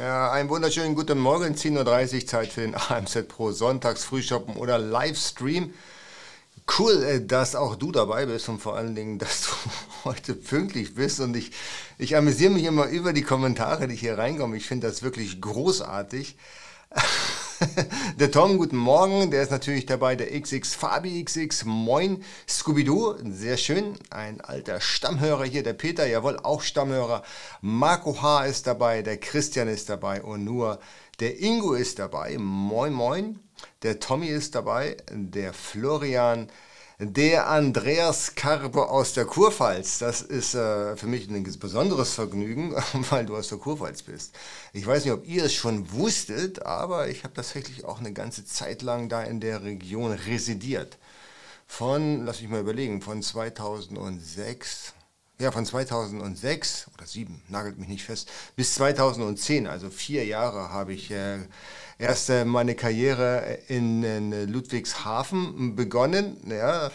Ja, einen wunderschönen guten Morgen, 10.30 Uhr, Zeit für den AMZ Pro Sonntags Frühshoppen oder Livestream. Cool, äh, dass auch du dabei bist und vor allen Dingen, dass du heute pünktlich bist. Und ich, ich amüsiere mich immer über die Kommentare, die hier reinkommen. Ich finde das wirklich großartig. der Tom, guten Morgen. Der ist natürlich dabei, der XX Fabi XX. Moin, Scooby-Doo, sehr schön. Ein alter Stammhörer hier, der Peter, jawohl, auch Stammhörer. Marco H. ist dabei, der Christian ist dabei und nur der Ingo ist dabei. Moin, moin. Der Tommy ist dabei, der Florian, der Andreas Karpe aus der Kurpfalz. Das ist äh, für mich ein besonderes Vergnügen, weil du aus der Kurpfalz bist. Ich weiß nicht, ob ihr es schon wusstet, aber ich habe tatsächlich auch eine ganze Zeit lang da in der Region residiert. Von, lass mich mal überlegen, von 2006 ja, von 2006 oder 7, nagelt mich nicht fest, bis 2010, also vier Jahre, habe ich äh, erst meine Karriere in, in, Ludwigshafen begonnen. Ja,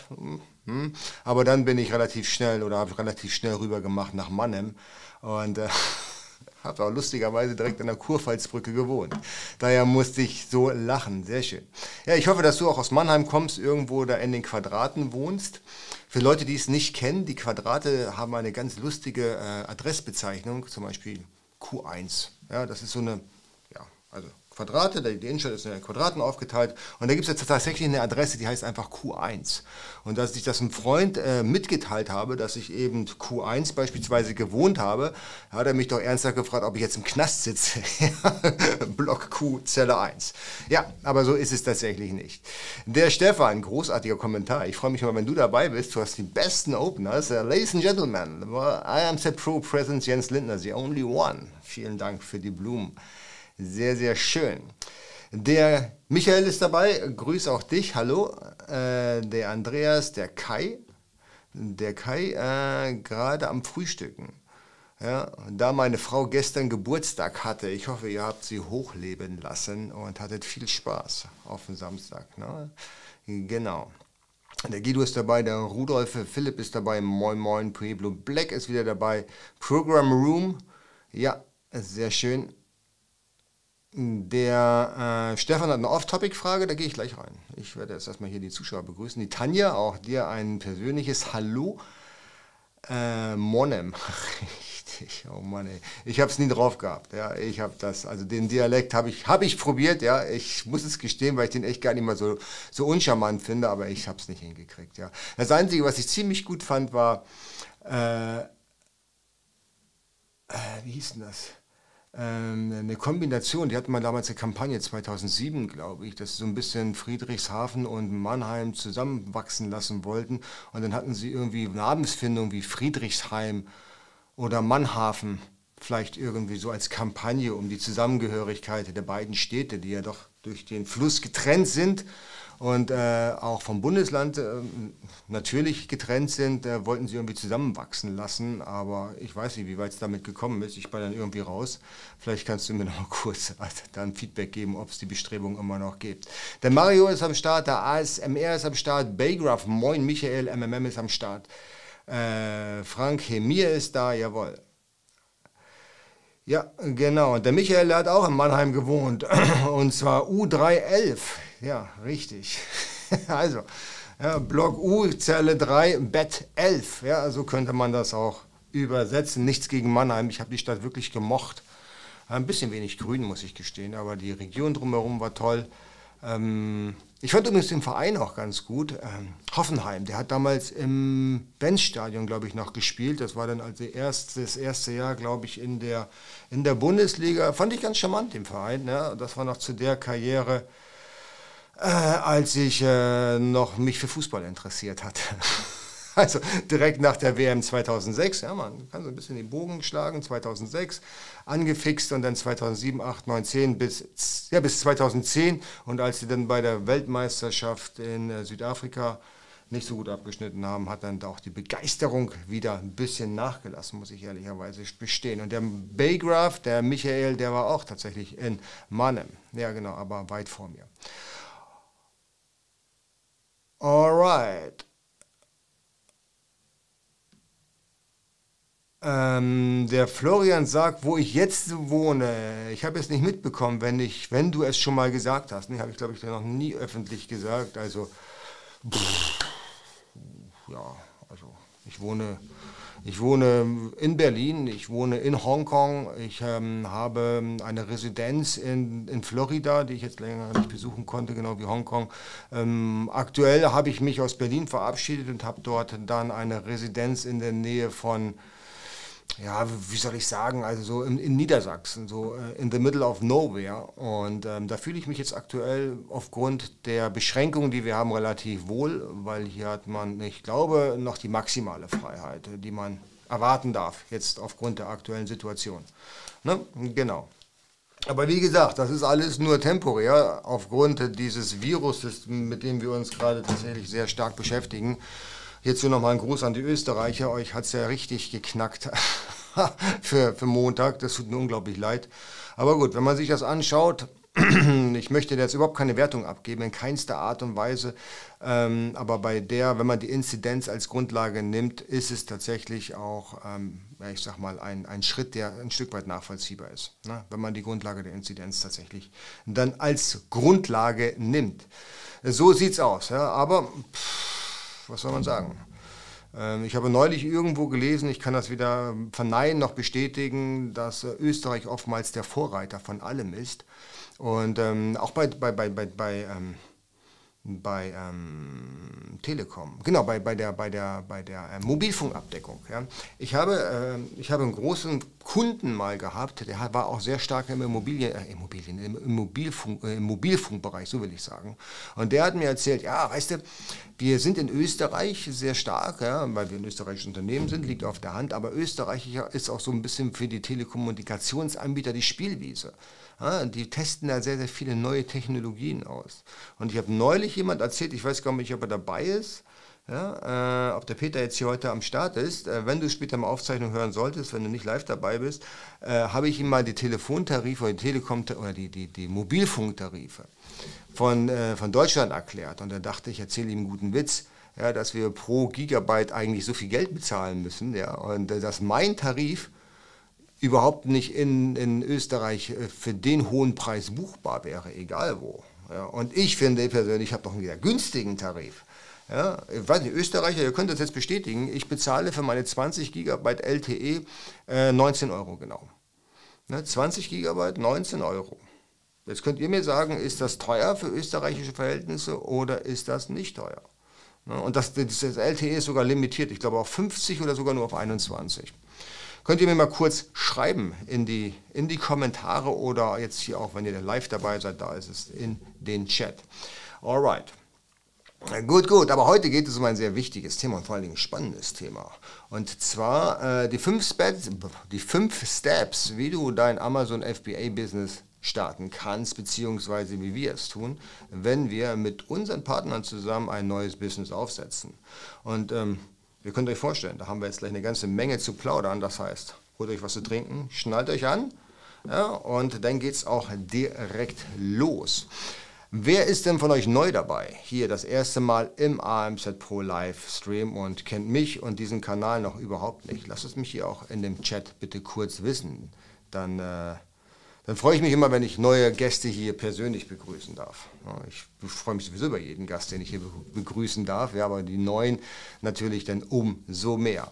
hm, aber dann bin ich relativ schnell oder habe relativ schnell rüber gemacht nach Mannheim und äh, habe auch lustigerweise direkt an der Kurpfalzbrücke gewohnt. Daher musste ich so lachen. Sehr schön. Ja, ich hoffe, dass du auch aus Mannheim kommst, irgendwo da in den Quadraten wohnst. Für Leute, die es nicht kennen, die Quadrate haben eine ganz lustige äh, Adressbezeichnung, zum Beispiel Q1. Ja, das ist so eine, ja, also Quadrate, die Innenstadt ist in Quadraten aufgeteilt und da gibt es jetzt tatsächlich eine Adresse, die heißt einfach Q1. Und dass ich das einem Freund äh, mitgeteilt habe, dass ich eben Q1 beispielsweise gewohnt habe, hat er mich doch ernsthaft gefragt, ob ich jetzt im Knast sitze. Block Q, Zelle 1. Ja, aber so ist es tatsächlich nicht. Der Stefan, großartiger Kommentar. Ich freue mich mal, wenn du dabei bist. Du hast die besten Openers. Uh, ladies and Gentlemen, I am Set Pro Presence Jens Lindner, the only one. Vielen Dank für die Blumen. Sehr, sehr schön. Der Michael ist dabei, grüß auch dich, hallo. Äh, der Andreas, der Kai, der Kai äh, gerade am Frühstücken. Ja, da meine Frau gestern Geburtstag hatte, ich hoffe, ihr habt sie hochleben lassen und hattet viel Spaß auf dem Samstag. Ne? Genau. Der Guido ist dabei, der Rudolf Philipp ist dabei, Moin Moin, Pueblo Black ist wieder dabei, Program Room, ja, sehr schön. Der äh, Stefan hat eine Off-Topic-Frage, da gehe ich gleich rein. Ich werde jetzt erstmal hier die Zuschauer begrüßen. Die Tanja, auch dir ein persönliches Hallo. Äh, Monem, richtig, oh Mann, ey. ich habe es nie drauf gehabt. Ja, ich habe das, also den Dialekt habe ich, hab ich probiert, ja, ich muss es gestehen, weil ich den echt gar nicht mal so, so uncharmant finde, aber ich habe es nicht hingekriegt. Ja. Das Einzige, was ich ziemlich gut fand, war, äh, äh, wie hieß denn das? Ähm, eine Kombination, die hatten wir damals eine Kampagne 2007, glaube ich, dass sie so ein bisschen Friedrichshafen und Mannheim zusammenwachsen lassen wollten. Und dann hatten sie irgendwie Namensfindung wie Friedrichsheim oder Mannhafen, vielleicht irgendwie so als Kampagne um die Zusammengehörigkeit der beiden Städte, die ja doch durch den Fluss getrennt sind und äh, auch vom Bundesland äh, natürlich getrennt sind, äh, wollten sie irgendwie zusammenwachsen lassen, aber ich weiß nicht, wie weit es damit gekommen ist. Ich bin dann irgendwie raus. Vielleicht kannst du mir noch mal kurz dann Feedback geben, ob es die Bestrebung immer noch gibt. Der Mario ist am Start, der ASMR ist am Start, Baygraph, moin, Michael, MMM ist am Start. Äh, Frank Hemir ist da, jawohl. Ja, genau. Der Michael der hat auch in Mannheim gewohnt. Und zwar U311. Ja, richtig. also, ja, Block U, Zelle 3, Bett 11. Ja, so könnte man das auch übersetzen. Nichts gegen Mannheim. Ich habe die Stadt wirklich gemocht. Ein bisschen wenig grün, muss ich gestehen, aber die Region drumherum war toll. Ähm, ich fand übrigens den Verein auch ganz gut. Ähm, Hoffenheim, der hat damals im Benzstadion, glaube ich, noch gespielt. Das war dann also erst, das erste Jahr, glaube ich, in der, in der Bundesliga. Fand ich ganz charmant, den Verein. Ne? Das war noch zu der Karriere, äh, als ich äh, noch mich für Fußball interessiert hatte. Also direkt nach der WM 2006, ja, man kann so ein bisschen den Bogen schlagen, 2006 angefixt und dann 2007, 8, 9, 10 bis, ja, bis 2010 und als sie dann bei der Weltmeisterschaft in äh, Südafrika nicht so gut abgeschnitten haben, hat dann auch die Begeisterung wieder ein bisschen nachgelassen, muss ich ehrlicherweise bestehen. Und der Baygraph, der Michael, der war auch tatsächlich in Mannheim. Ja, genau, aber weit vor mir. Alright. Ähm, der Florian sagt, wo ich jetzt wohne. Ich habe es nicht mitbekommen, wenn, ich, wenn du es schon mal gesagt hast. Nee, habe ich, glaube ich, noch nie öffentlich gesagt. Also, pff, ja, also ich wohne, ich wohne in Berlin, ich wohne in Hongkong, ich ähm, habe eine Residenz in, in Florida, die ich jetzt länger nicht besuchen konnte, genau wie Hongkong. Ähm, aktuell habe ich mich aus Berlin verabschiedet und habe dort dann eine Residenz in der Nähe von ja, wie soll ich sagen, also so in, in Niedersachsen, so äh, in the middle of nowhere. Und ähm, da fühle ich mich jetzt aktuell aufgrund der Beschränkungen, die wir haben, relativ wohl, weil hier hat man, ich glaube, noch die maximale Freiheit, die man erwarten darf, jetzt aufgrund der aktuellen Situation. Ne? Genau. Aber wie gesagt, das ist alles nur temporär aufgrund dieses Virus, mit dem wir uns gerade tatsächlich sehr stark beschäftigen. Hierzu nochmal ein Gruß an die Österreicher. Euch hat es ja richtig geknackt für, für Montag. Das tut mir unglaublich leid. Aber gut, wenn man sich das anschaut, ich möchte jetzt überhaupt keine Wertung abgeben, in keinster Art und Weise. Ähm, aber bei der, wenn man die Inzidenz als Grundlage nimmt, ist es tatsächlich auch, ähm, ich sag mal, ein, ein Schritt, der ein Stück weit nachvollziehbar ist. Ne? Wenn man die Grundlage der Inzidenz tatsächlich dann als Grundlage nimmt. So sieht's aus. Ja? Aber. Pff, was soll man sagen? Ähm, ich habe neulich irgendwo gelesen, ich kann das weder verneinen noch bestätigen, dass äh, Österreich oftmals der Vorreiter von allem ist. Und ähm, auch bei, bei, bei, bei, bei ähm, bei ähm, Telekom, genau, bei, bei der, bei der, bei der äh, Mobilfunkabdeckung. Ja. Ich, habe, äh, ich habe einen großen Kunden mal gehabt, der war auch sehr stark im, Immobilien, äh, Immobilien, im, Mobilfunk, äh, im Mobilfunkbereich, so will ich sagen. Und der hat mir erzählt, ja, weißt du, wir sind in Österreich sehr stark, ja, weil wir ein österreichisches Unternehmen sind, liegt auf der Hand, aber Österreich ist auch so ein bisschen für die Telekommunikationsanbieter die Spielwiese. Ja, die testen da sehr, sehr viele neue Technologien aus. Und ich habe neulich jemand erzählt, ich weiß gar nicht, ob er dabei ist, ja, äh, ob der Peter jetzt hier heute am Start ist. Äh, wenn du später mal Aufzeichnung hören solltest, wenn du nicht live dabei bist, äh, habe ich ihm mal die Telefontarife oder die Telekom oder die, die, die Mobilfunktarife von, äh, von Deutschland erklärt. Und da dachte ich, erzähle ihm einen guten Witz. Ja, dass wir pro Gigabyte eigentlich so viel Geld bezahlen müssen, ja, und äh, dass mein Tarif überhaupt nicht in, in Österreich äh, für den hohen Preis buchbar wäre, egal wo. Ja, und ich finde persönlich, ich habe doch einen sehr günstigen Tarif. Ja, ich weiß nicht, Österreicher, ihr könnt das jetzt bestätigen, ich bezahle für meine 20 Gigabyte LTE äh, 19 Euro genau. Ne, 20 Gigabyte, 19 Euro. Jetzt könnt ihr mir sagen, ist das teuer für österreichische Verhältnisse oder ist das nicht teuer? Ne, und das, das, das LTE ist sogar limitiert, ich glaube auf 50 oder sogar nur auf 21. Könnt ihr mir mal kurz schreiben in die, in die Kommentare oder jetzt hier auch, wenn ihr live dabei seid, da ist es in den Chat. Alright. Gut, gut, aber heute geht es um ein sehr wichtiges Thema und vor allen Dingen ein spannendes Thema. Und zwar äh, die, fünf Steps, die fünf Steps, wie du dein Amazon FBA-Business starten kannst, beziehungsweise wie wir es tun, wenn wir mit unseren Partnern zusammen ein neues Business aufsetzen. Und ähm, Ihr könnt euch vorstellen, da haben wir jetzt gleich eine ganze Menge zu plaudern. Das heißt, holt euch was zu trinken, schnallt euch an ja, und dann geht es auch direkt los. Wer ist denn von euch neu dabei? Hier das erste Mal im AMZ Pro Livestream und kennt mich und diesen Kanal noch überhaupt nicht? Lasst es mich hier auch in dem Chat bitte kurz wissen. Dann äh, dann freue ich mich immer, wenn ich neue Gäste hier persönlich begrüßen darf. Ich freue mich sowieso über jeden Gast, den ich hier begrüßen darf, ja, aber die neuen natürlich dann umso mehr.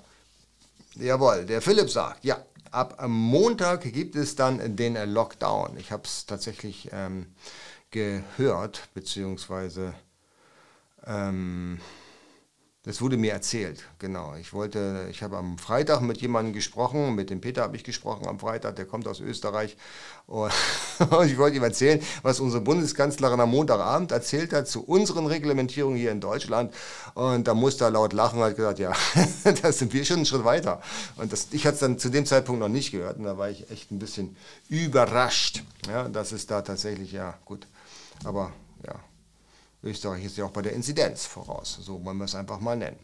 Jawohl, der Philipp sagt, ja, ab Montag gibt es dann den Lockdown. Ich habe es tatsächlich ähm, gehört, beziehungsweise ähm, das wurde mir erzählt, genau. Ich wollte, ich habe am Freitag mit jemandem gesprochen, mit dem Peter habe ich gesprochen am Freitag, der kommt aus Österreich. Und ich wollte ihm erzählen, was unsere Bundeskanzlerin am Montagabend erzählt hat zu unseren Reglementierungen hier in Deutschland. Und da musste er laut lachen und hat gesagt, ja, da sind wir schon einen Schritt weiter. Und das, ich hatte es dann zu dem Zeitpunkt noch nicht gehört und da war ich echt ein bisschen überrascht, ja, dass es da tatsächlich, ja, gut. Aber Österreich ist ja auch bei der Inzidenz voraus, so wollen wir es einfach mal nennen.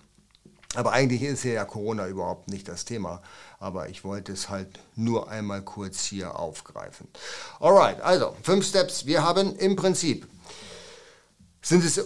Aber eigentlich ist ja Corona überhaupt nicht das Thema, aber ich wollte es halt nur einmal kurz hier aufgreifen. Alright, also fünf Steps. Wir haben im Prinzip sind es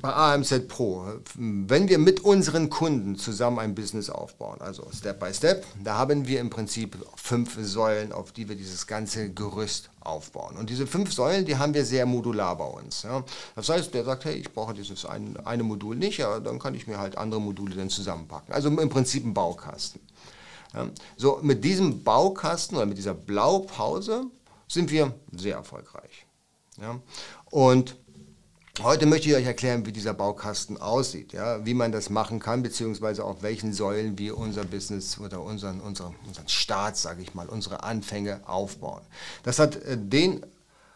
bei AMZ Pro, wenn wir mit unseren Kunden zusammen ein Business aufbauen, also Step by Step, da haben wir im Prinzip fünf Säulen, auf die wir dieses ganze Gerüst aufbauen. Und diese fünf Säulen, die haben wir sehr modular bei uns. Ja. Das heißt, der sagt, hey, ich brauche dieses ein, eine Modul nicht, ja, dann kann ich mir halt andere Module dann zusammenpacken. Also im Prinzip ein Baukasten. Ja. So, mit diesem Baukasten oder mit dieser Blaupause sind wir sehr erfolgreich. Ja. Und Heute möchte ich euch erklären, wie dieser Baukasten aussieht, ja, wie man das machen kann, beziehungsweise auf welchen Säulen wir unser Business oder unseren, unseren, unseren Staat, sage ich mal, unsere Anfänge aufbauen. Das hat äh, den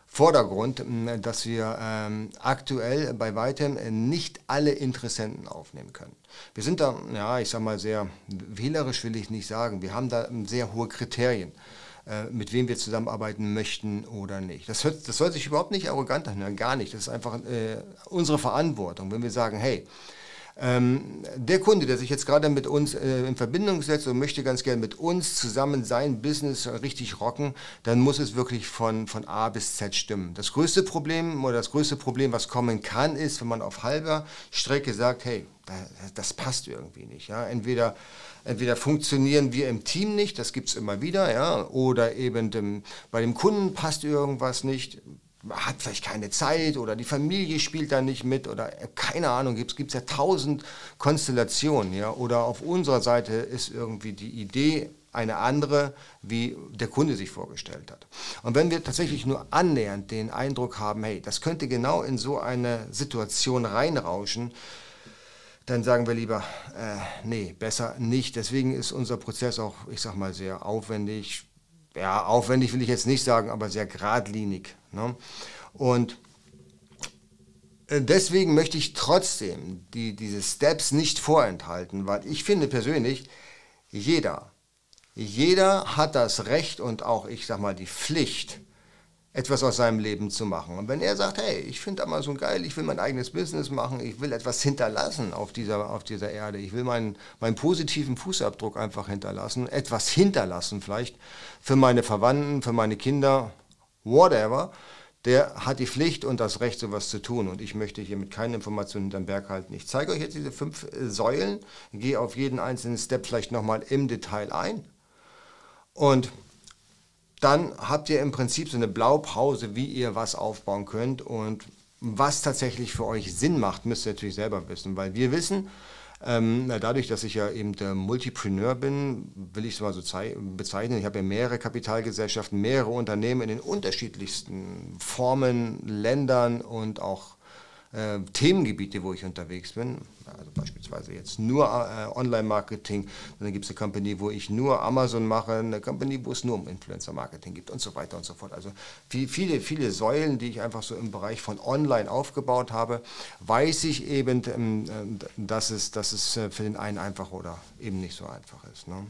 Vordergrund, dass wir ähm, aktuell bei weitem nicht alle Interessenten aufnehmen können. Wir sind da, ja, ich sage mal sehr wählerisch will ich nicht sagen, wir haben da sehr hohe Kriterien. Äh, mit wem wir zusammenarbeiten möchten oder nicht. Das, hört, das soll sich überhaupt nicht arrogant anhören, gar nicht. Das ist einfach äh, unsere Verantwortung, wenn wir sagen, hey, ähm, der Kunde, der sich jetzt gerade mit uns äh, in Verbindung setzt und möchte ganz gerne mit uns zusammen sein Business richtig rocken, dann muss es wirklich von, von A bis Z stimmen. Das größte Problem oder das größte Problem, was kommen kann, ist, wenn man auf halber Strecke sagt, hey, das passt irgendwie nicht. Ja? Entweder Entweder funktionieren wir im Team nicht, das gibt es immer wieder, ja, oder eben dem, bei dem Kunden passt irgendwas nicht, hat vielleicht keine Zeit oder die Familie spielt da nicht mit oder äh, keine Ahnung, gibt es ja tausend Konstellationen, ja, oder auf unserer Seite ist irgendwie die Idee eine andere, wie der Kunde sich vorgestellt hat. Und wenn wir tatsächlich nur annähernd den Eindruck haben, hey, das könnte genau in so eine Situation reinrauschen, dann sagen wir lieber, äh, nee, besser nicht. Deswegen ist unser Prozess auch, ich sag mal, sehr aufwendig. Ja, aufwendig will ich jetzt nicht sagen, aber sehr geradlinig. Ne? Und äh, deswegen möchte ich trotzdem die, diese Steps nicht vorenthalten, weil ich finde persönlich, jeder, jeder hat das Recht und auch, ich sag mal, die Pflicht, etwas aus seinem Leben zu machen. Und wenn er sagt, hey, ich finde Amazon geil, ich will mein eigenes Business machen, ich will etwas hinterlassen auf dieser, auf dieser Erde, ich will meinen, meinen positiven Fußabdruck einfach hinterlassen, etwas hinterlassen vielleicht für meine Verwandten, für meine Kinder, whatever, der hat die Pflicht und das Recht, sowas zu tun. Und ich möchte hier mit keinen Informationen hinterm Berg halten. Ich zeige euch jetzt diese fünf äh, Säulen, gehe auf jeden einzelnen Step vielleicht nochmal im Detail ein. Und dann habt ihr im Prinzip so eine Blaupause, wie ihr was aufbauen könnt und was tatsächlich für euch Sinn macht, müsst ihr natürlich selber wissen, weil wir wissen, ähm, dadurch, dass ich ja eben der Multipreneur bin, will ich es mal so bezeichnen. Ich habe ja mehrere Kapitalgesellschaften, mehrere Unternehmen in den unterschiedlichsten Formen, Ländern und auch äh, Themengebiete, wo ich unterwegs bin. Also beispielsweise jetzt nur äh, Online-Marketing, dann gibt es eine Company, wo ich nur Amazon mache, eine Company, wo es nur um Influencer-Marketing gibt und so weiter und so fort. Also viel, viele, viele Säulen, die ich einfach so im Bereich von Online aufgebaut habe, weiß ich eben, ähm, äh, dass, es, dass es äh, für den einen einfach oder eben nicht so einfach ist. Ne?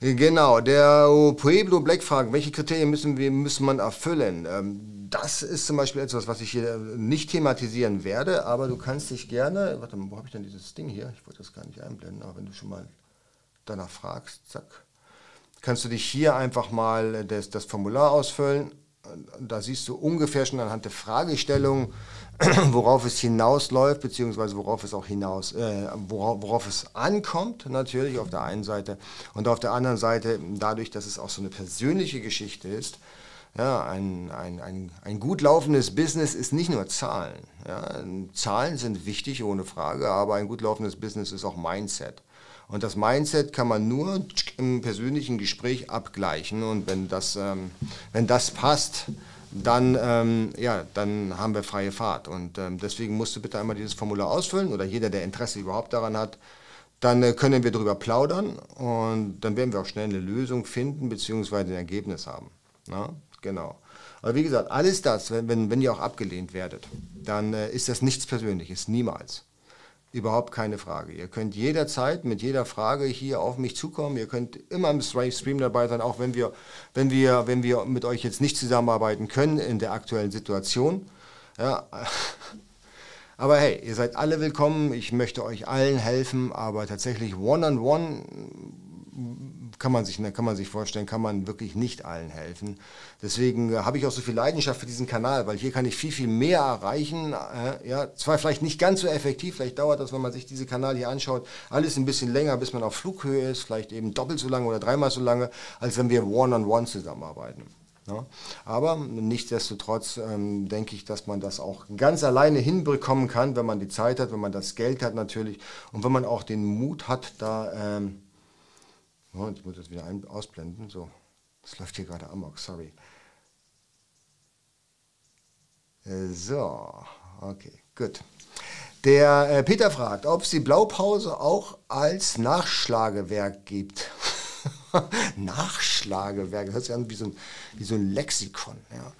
Genau, der Pueblo Black fragt, welche Kriterien müssen wir müssen man erfüllen? Ähm, das ist zum Beispiel etwas, was ich hier nicht thematisieren werde, aber du kannst dich gerne, warte mal, wo habe ich denn dieses Ding hier? Ich wollte das gar nicht einblenden, aber wenn du schon mal danach fragst, zack, kannst du dich hier einfach mal das, das Formular ausfüllen. Da siehst du ungefähr schon anhand der Fragestellung, worauf es hinausläuft, beziehungsweise worauf es auch hinaus, äh, worauf, worauf, es ankommt, natürlich auf der einen Seite. Und auf der anderen Seite, dadurch, dass es auch so eine persönliche Geschichte ist, ja, ein, ein, ein, ein gut laufendes Business ist nicht nur Zahlen. Ja. Zahlen sind wichtig, ohne Frage, aber ein gut laufendes Business ist auch Mindset. Und das Mindset kann man nur im persönlichen Gespräch abgleichen. Und wenn das, ähm, wenn das passt, dann, ähm, ja, dann haben wir freie Fahrt. Und ähm, deswegen musst du bitte einmal dieses Formular ausfüllen oder jeder, der Interesse überhaupt daran hat, dann äh, können wir darüber plaudern und dann werden wir auch schnell eine Lösung finden bzw. ein Ergebnis haben. Na? Genau. Aber wie gesagt, alles das, wenn, wenn, wenn ihr auch abgelehnt werdet, dann äh, ist das nichts Persönliches, niemals. Überhaupt keine Frage. Ihr könnt jederzeit mit jeder Frage hier auf mich zukommen. Ihr könnt immer im Stream dabei sein, auch wenn wir, wenn wir, wenn wir mit euch jetzt nicht zusammenarbeiten können in der aktuellen Situation. Ja. Aber hey, ihr seid alle willkommen. Ich möchte euch allen helfen, aber tatsächlich one-on-one -on -one kann man sich, kann man sich vorstellen, kann man wirklich nicht allen helfen. Deswegen äh, habe ich auch so viel Leidenschaft für diesen Kanal, weil hier kann ich viel, viel mehr erreichen. Äh, ja, zwar vielleicht nicht ganz so effektiv, vielleicht dauert das, wenn man sich diese Kanal hier anschaut, alles ein bisschen länger, bis man auf Flughöhe ist, vielleicht eben doppelt so lange oder dreimal so lange, als wenn wir one-on-one -on -one zusammenarbeiten. Ja, aber nichtsdestotrotz ähm, denke ich, dass man das auch ganz alleine hinbekommen kann, wenn man die Zeit hat, wenn man das Geld hat natürlich und wenn man auch den Mut hat, da... Ähm, oh, jetzt muss ich das wieder ein, ausblenden. So, das läuft hier gerade amok, sorry. Äh, so, okay, gut. Der äh, Peter fragt, ob es die Blaupause auch als Nachschlagewerk gibt. Nachschlagewerk, das hört sich an wie so ein, wie so ein Lexikon. Ja.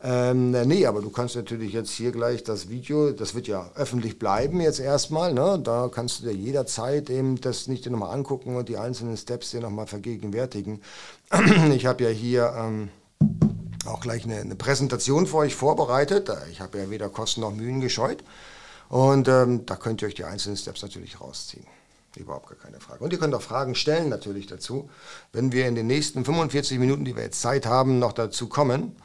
Ähm, nee, aber du kannst natürlich jetzt hier gleich das Video, das wird ja öffentlich bleiben jetzt erstmal, ne? da kannst du dir jederzeit eben das nicht nochmal angucken und die einzelnen Steps dir nochmal vergegenwärtigen. Ich habe ja hier ähm, auch gleich eine, eine, Präsentation für euch vorbereitet. Ich habe ja weder Kosten noch Mühen gescheut und ähm, da könnt ihr euch die einzelnen Steps natürlich rausziehen. Überhaupt gar keine Frage. Und ihr könnt auch Fragen stellen natürlich dazu, wenn wir in den nächsten 45 Minuten, die wir jetzt Zeit haben, noch dazu kommen.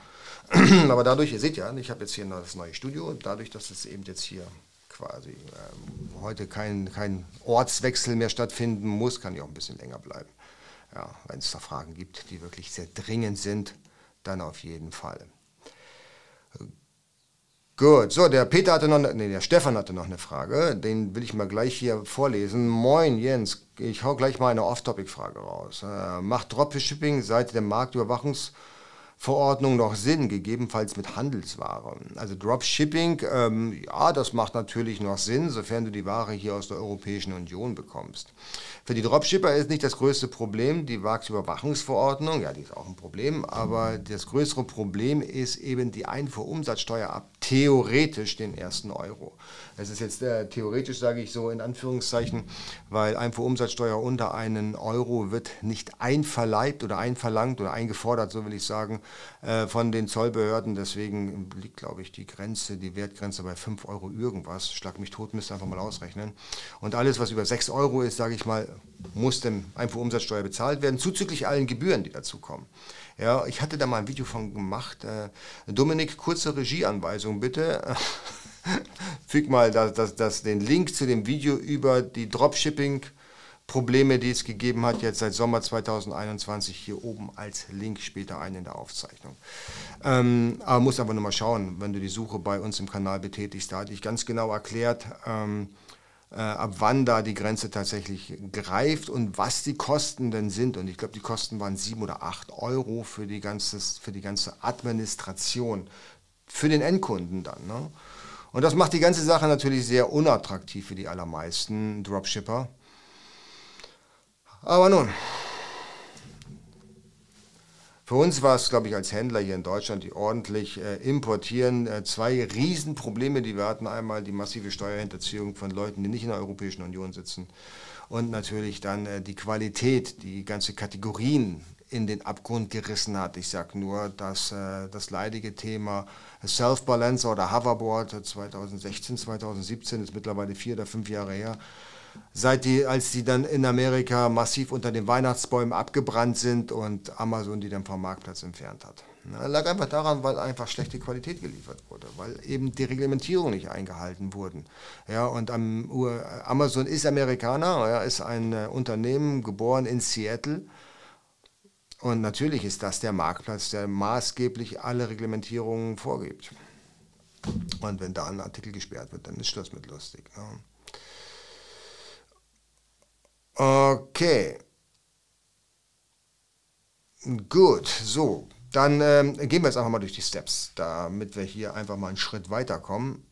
Aber dadurch, ihr seht ja, ich habe jetzt hier das neue Studio und dadurch, dass es eben jetzt hier quasi ähm, heute kein, kein Ortswechsel mehr stattfinden muss, kann ich auch ein bisschen länger bleiben. Ja, wenn es da Fragen gibt, die wirklich sehr dringend sind, dann auf jeden Fall. Gut, so, der Peter hatte noch, ne, nee, der Stefan hatte noch eine Frage, den will ich mal gleich hier vorlesen. Moin Jens, ich hau gleich mal eine Off-Topic-Frage raus. Äh, macht Dropshipping seit der Marktüberwachungs- Verordnung noch Sinn, gegebenenfalls mit Handelsware. Also Dropshipping, ähm, ja, das macht natürlich noch Sinn, sofern du die Ware hier aus der Europäischen Union bekommst. Für die Dropshipper ist nicht das größte Problem die Marktüberwachungsverordnung, ja, die ist auch ein Problem, aber das größere Problem ist eben die Einfuhrumsatzsteuer ab theoretisch den ersten Euro. Es ist jetzt äh, theoretisch, sage ich so in Anführungszeichen, weil Einfuhrumsatzsteuer unter einen Euro wird nicht einverleibt oder einverlangt oder eingefordert, so will ich sagen, äh, von den Zollbehörden. Deswegen liegt, glaube ich, die Grenze, die Wertgrenze bei 5 Euro irgendwas. Schlag mich tot, müsst ihr einfach mal ausrechnen. Und alles, was über 6 Euro ist, sage ich mal, muss dem Einfuhrumsatzsteuer bezahlt werden, zuzüglich allen Gebühren, die dazukommen. Ja, ich hatte da mal ein Video von gemacht. Äh, Dominik, kurze Regieanweisung bitte. Füg mal das, das, das, den Link zu dem Video über die Dropshipping- Probleme, die es gegeben hat, jetzt seit Sommer 2021 hier oben als Link später ein in der Aufzeichnung. Ähm, aber muss aber nur mal schauen, wenn du die Suche bei uns im Kanal betätigst, da hatte ich ganz genau erklärt, ähm, äh, ab wann da die Grenze tatsächlich greift und was die Kosten denn sind. Und ich glaube, die Kosten waren sieben oder acht Euro für die, ganzes, für die ganze Administration, für den Endkunden dann. Ne? Und das macht die ganze Sache natürlich sehr unattraktiv für die allermeisten Dropshipper. Aber nun, für uns war es, glaube ich, als Händler hier in Deutschland, die ordentlich äh, importieren, äh, zwei Riesenprobleme, die wir hatten. Einmal die massive Steuerhinterziehung von Leuten, die nicht in der Europäischen Union sitzen. Und natürlich dann äh, die Qualität, die ganze Kategorien in den Abgrund gerissen hat. Ich sage nur, dass äh, das leidige Thema Self-Balancer oder Hoverboard 2016, 2017 ist mittlerweile vier oder fünf Jahre her, seit die, als die dann in Amerika massiv unter den Weihnachtsbäumen abgebrannt sind und Amazon die dann vom Marktplatz entfernt hat. Das lag einfach daran, weil einfach schlechte Qualität geliefert wurde, weil eben die Reglementierungen nicht eingehalten wurden. Ja, und am, Amazon ist Amerikaner, ja, ist ein äh, Unternehmen geboren in Seattle. Und natürlich ist das der Marktplatz, der maßgeblich alle Reglementierungen vorgibt. Und wenn da ein Artikel gesperrt wird, dann ist Schluss mit lustig. Ja. Okay. Gut, so. Dann ähm, gehen wir jetzt einfach mal durch die Steps, damit wir hier einfach mal einen Schritt weiterkommen.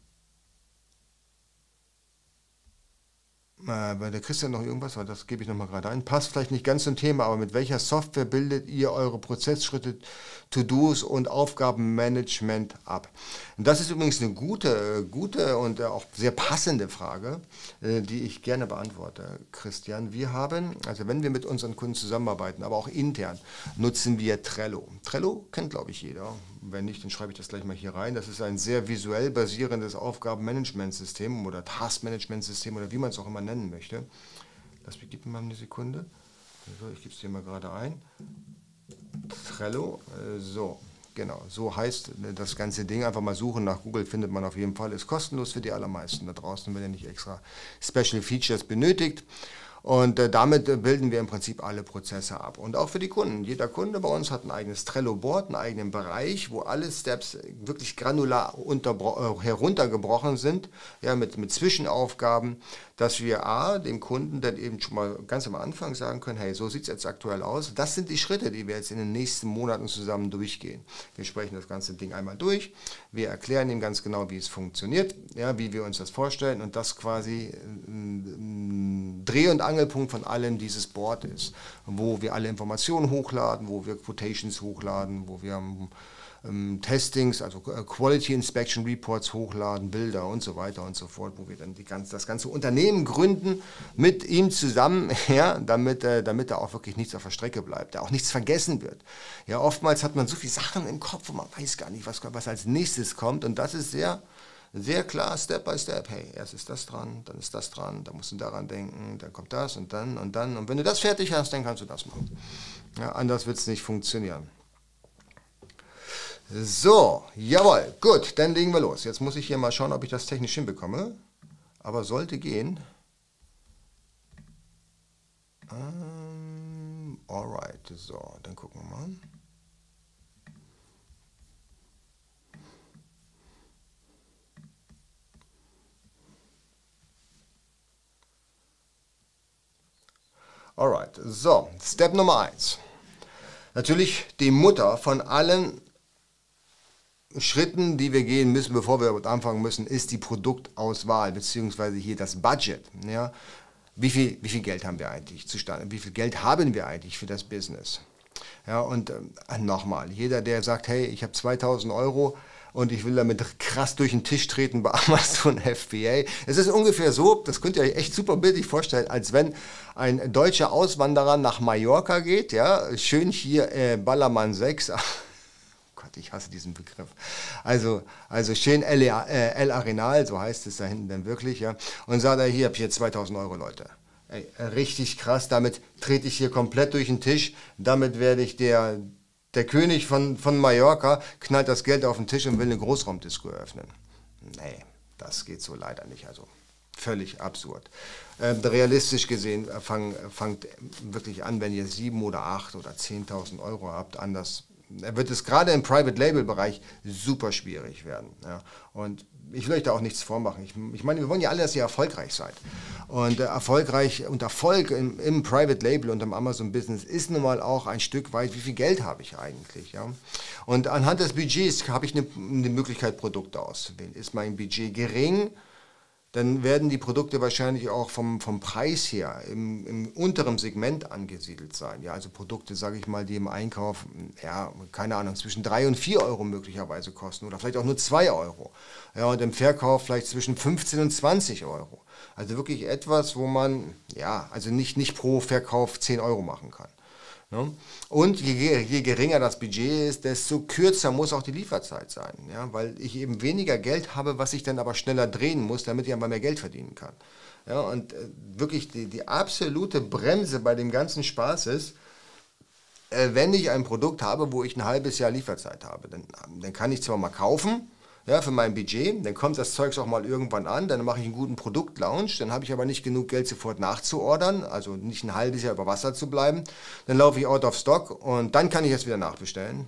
Bei der Christian noch irgendwas, weil das gebe ich nochmal gerade ein. Passt vielleicht nicht ganz zum Thema, aber mit welcher Software bildet ihr eure Prozessschritte, To-Dos und Aufgabenmanagement ab? Und das ist übrigens eine gute, gute und auch sehr passende Frage, äh, die ich gerne beantworte, Christian. Wir haben, also wenn wir mit unseren Kunden zusammenarbeiten, aber auch intern, nutzen wir Trello. Trello kennt, glaube ich, jeder. Wenn nicht, dann schreibe ich das gleich mal hier rein. Das ist ein sehr visuell basierendes Aufgabenmanagementsystem oder Taskmanagementsystem oder wie man es auch immer nennen möchte. Das gibt mir mal eine Sekunde. So, ich gebe es dir mal gerade ein. Trello. Äh, so, genau. So heißt äh, das ganze Ding. Einfach mal suchen nach Google, findet man auf jeden Fall. Ist kostenlos für die allermeisten da draußen, wenn ihr nicht extra Special Features benötigt. Und äh, damit äh, bilden wir im Prinzip alle Prozesse ab. Und auch für die Kunden. Jeder Kunde bei uns hat ein eigenes Trello-Board, einen eigenen Bereich, wo alle Steps wirklich granular äh, heruntergebrochen sind, ja, mit, mit Zwischenaufgaben, dass wir A, dem Kunden dann eben schon mal ganz am Anfang sagen können, hey, so sieht es jetzt aktuell aus. Das sind die Schritte, die wir jetzt in den nächsten Monaten zusammen durchgehen. Wir sprechen das ganze Ding einmal durch. Wir erklären ihm ganz genau, wie es funktioniert, ja, wie wir uns das vorstellen und das quasi ein Dreh- und Angelpunkt von allem dieses Board ist, wo wir alle Informationen hochladen, wo wir Quotations hochladen, wo wir ähm, Testings, also äh, Quality Inspection Reports hochladen, Bilder und so weiter und so fort, wo wir dann die ganze, das ganze Unternehmen gründen mit ihm zusammen, ja, damit, äh, damit da auch wirklich nichts auf der Strecke bleibt, da auch nichts vergessen wird. Ja, oftmals hat man so viele Sachen im Kopf und man weiß gar nicht, was, was als nächstes kommt und das ist sehr, sehr klar, Step by Step. Hey, erst ist das dran, dann ist das dran, dann musst du daran denken, dann kommt das und dann und dann. Und wenn du das fertig hast, dann kannst du das machen. Ja, anders wird es nicht funktionieren. So, jawohl, gut, dann legen wir los. Jetzt muss ich hier mal schauen, ob ich das technisch hinbekomme. Aber sollte gehen. Ähm, alright, so, dann gucken wir mal. Alright, so, Step Nummer 1. Natürlich die Mutter von allen Schritten, die wir gehen müssen, bevor wir anfangen müssen, ist die Produktauswahl, beziehungsweise hier das Budget. Ja? Wie, viel, wie viel Geld haben wir eigentlich zustande? Wie viel Geld haben wir eigentlich für das Business? Ja, und äh, nochmal, jeder, der sagt, hey, ich habe 2000 Euro und ich will damit krass durch den Tisch treten bei Amazon FBA. Es ist ungefähr so, das könnt ihr euch echt super bildlich vorstellen, als wenn ein deutscher Auswanderer nach Mallorca geht, ja, schön hier äh, Ballermann 6, Gott, ich hasse diesen Begriff. Also, also schön El, äh, El Arenal, so heißt es da hinten dann wirklich, ja. Und sagt er, hier habt ihr 2000 Euro, Leute. Ey, richtig krass, damit trete ich hier komplett durch den Tisch. Damit werde ich der, der König von, von Mallorca, knallt das Geld auf den Tisch und will eine Großraumdisco eröffnen. Nee, das geht so leider nicht. Also völlig absurd. Ähm, realistisch gesehen äh, fang, fangt wirklich an, wenn ihr sieben oder acht oder 10.000 Euro habt, anders wird es gerade im Private Label Bereich super schwierig werden. Ja. Und ich will euch da auch nichts vormachen. Ich, ich meine, wir wollen ja alle, dass ihr erfolgreich seid. Und äh, erfolgreich und Erfolg im, im, Private Label und im Amazon Business ist nun mal auch ein Stück weit, wie viel Geld habe ich eigentlich. Ja? Und anhand des Budgets habe ich eine, eine Möglichkeit, Produkte auszuwählen. Ist mein Budget gering? Dann werden die Produkte wahrscheinlich auch vom, vom Preis her im, im unteren Segment angesiedelt sein. Ja, also Produkte, sage ich mal, die im Einkauf, ja, keine Ahnung, zwischen 3 und 4 Euro möglicherweise kosten oder vielleicht auch nur 2 Euro. Ja, und im Verkauf vielleicht zwischen 15 und 20 Euro. Also wirklich etwas, wo man, ja, also nicht, nicht pro Verkauf 10 Euro machen kann. Ne? Und je, je, geringer das Budget ist, desto kürzer muss auch die Lieferzeit sein, ja? weil ich eben weniger Geld habe, was ich dann aber schneller drehen muss, damit ich aber mehr Geld verdienen kann. Ja? Und äh, wirklich die, die absolute Bremse bei dem ganzen Spaß ist, äh, wenn ich ein Produkt habe, wo ich ein halbes Jahr Lieferzeit habe, dann, dann kann ich zwar mal kaufen, ja, für mein Budget. Dann kommt das Zeugs auch mal irgendwann an, dann mache ich einen guten Produktlaunch, dann habe ich aber nicht genug Geld sofort nachzuordern, also nicht ein halbes Jahr über Wasser zu bleiben. Dann laufe ich out of stock und dann kann ich es wieder nachbestellen.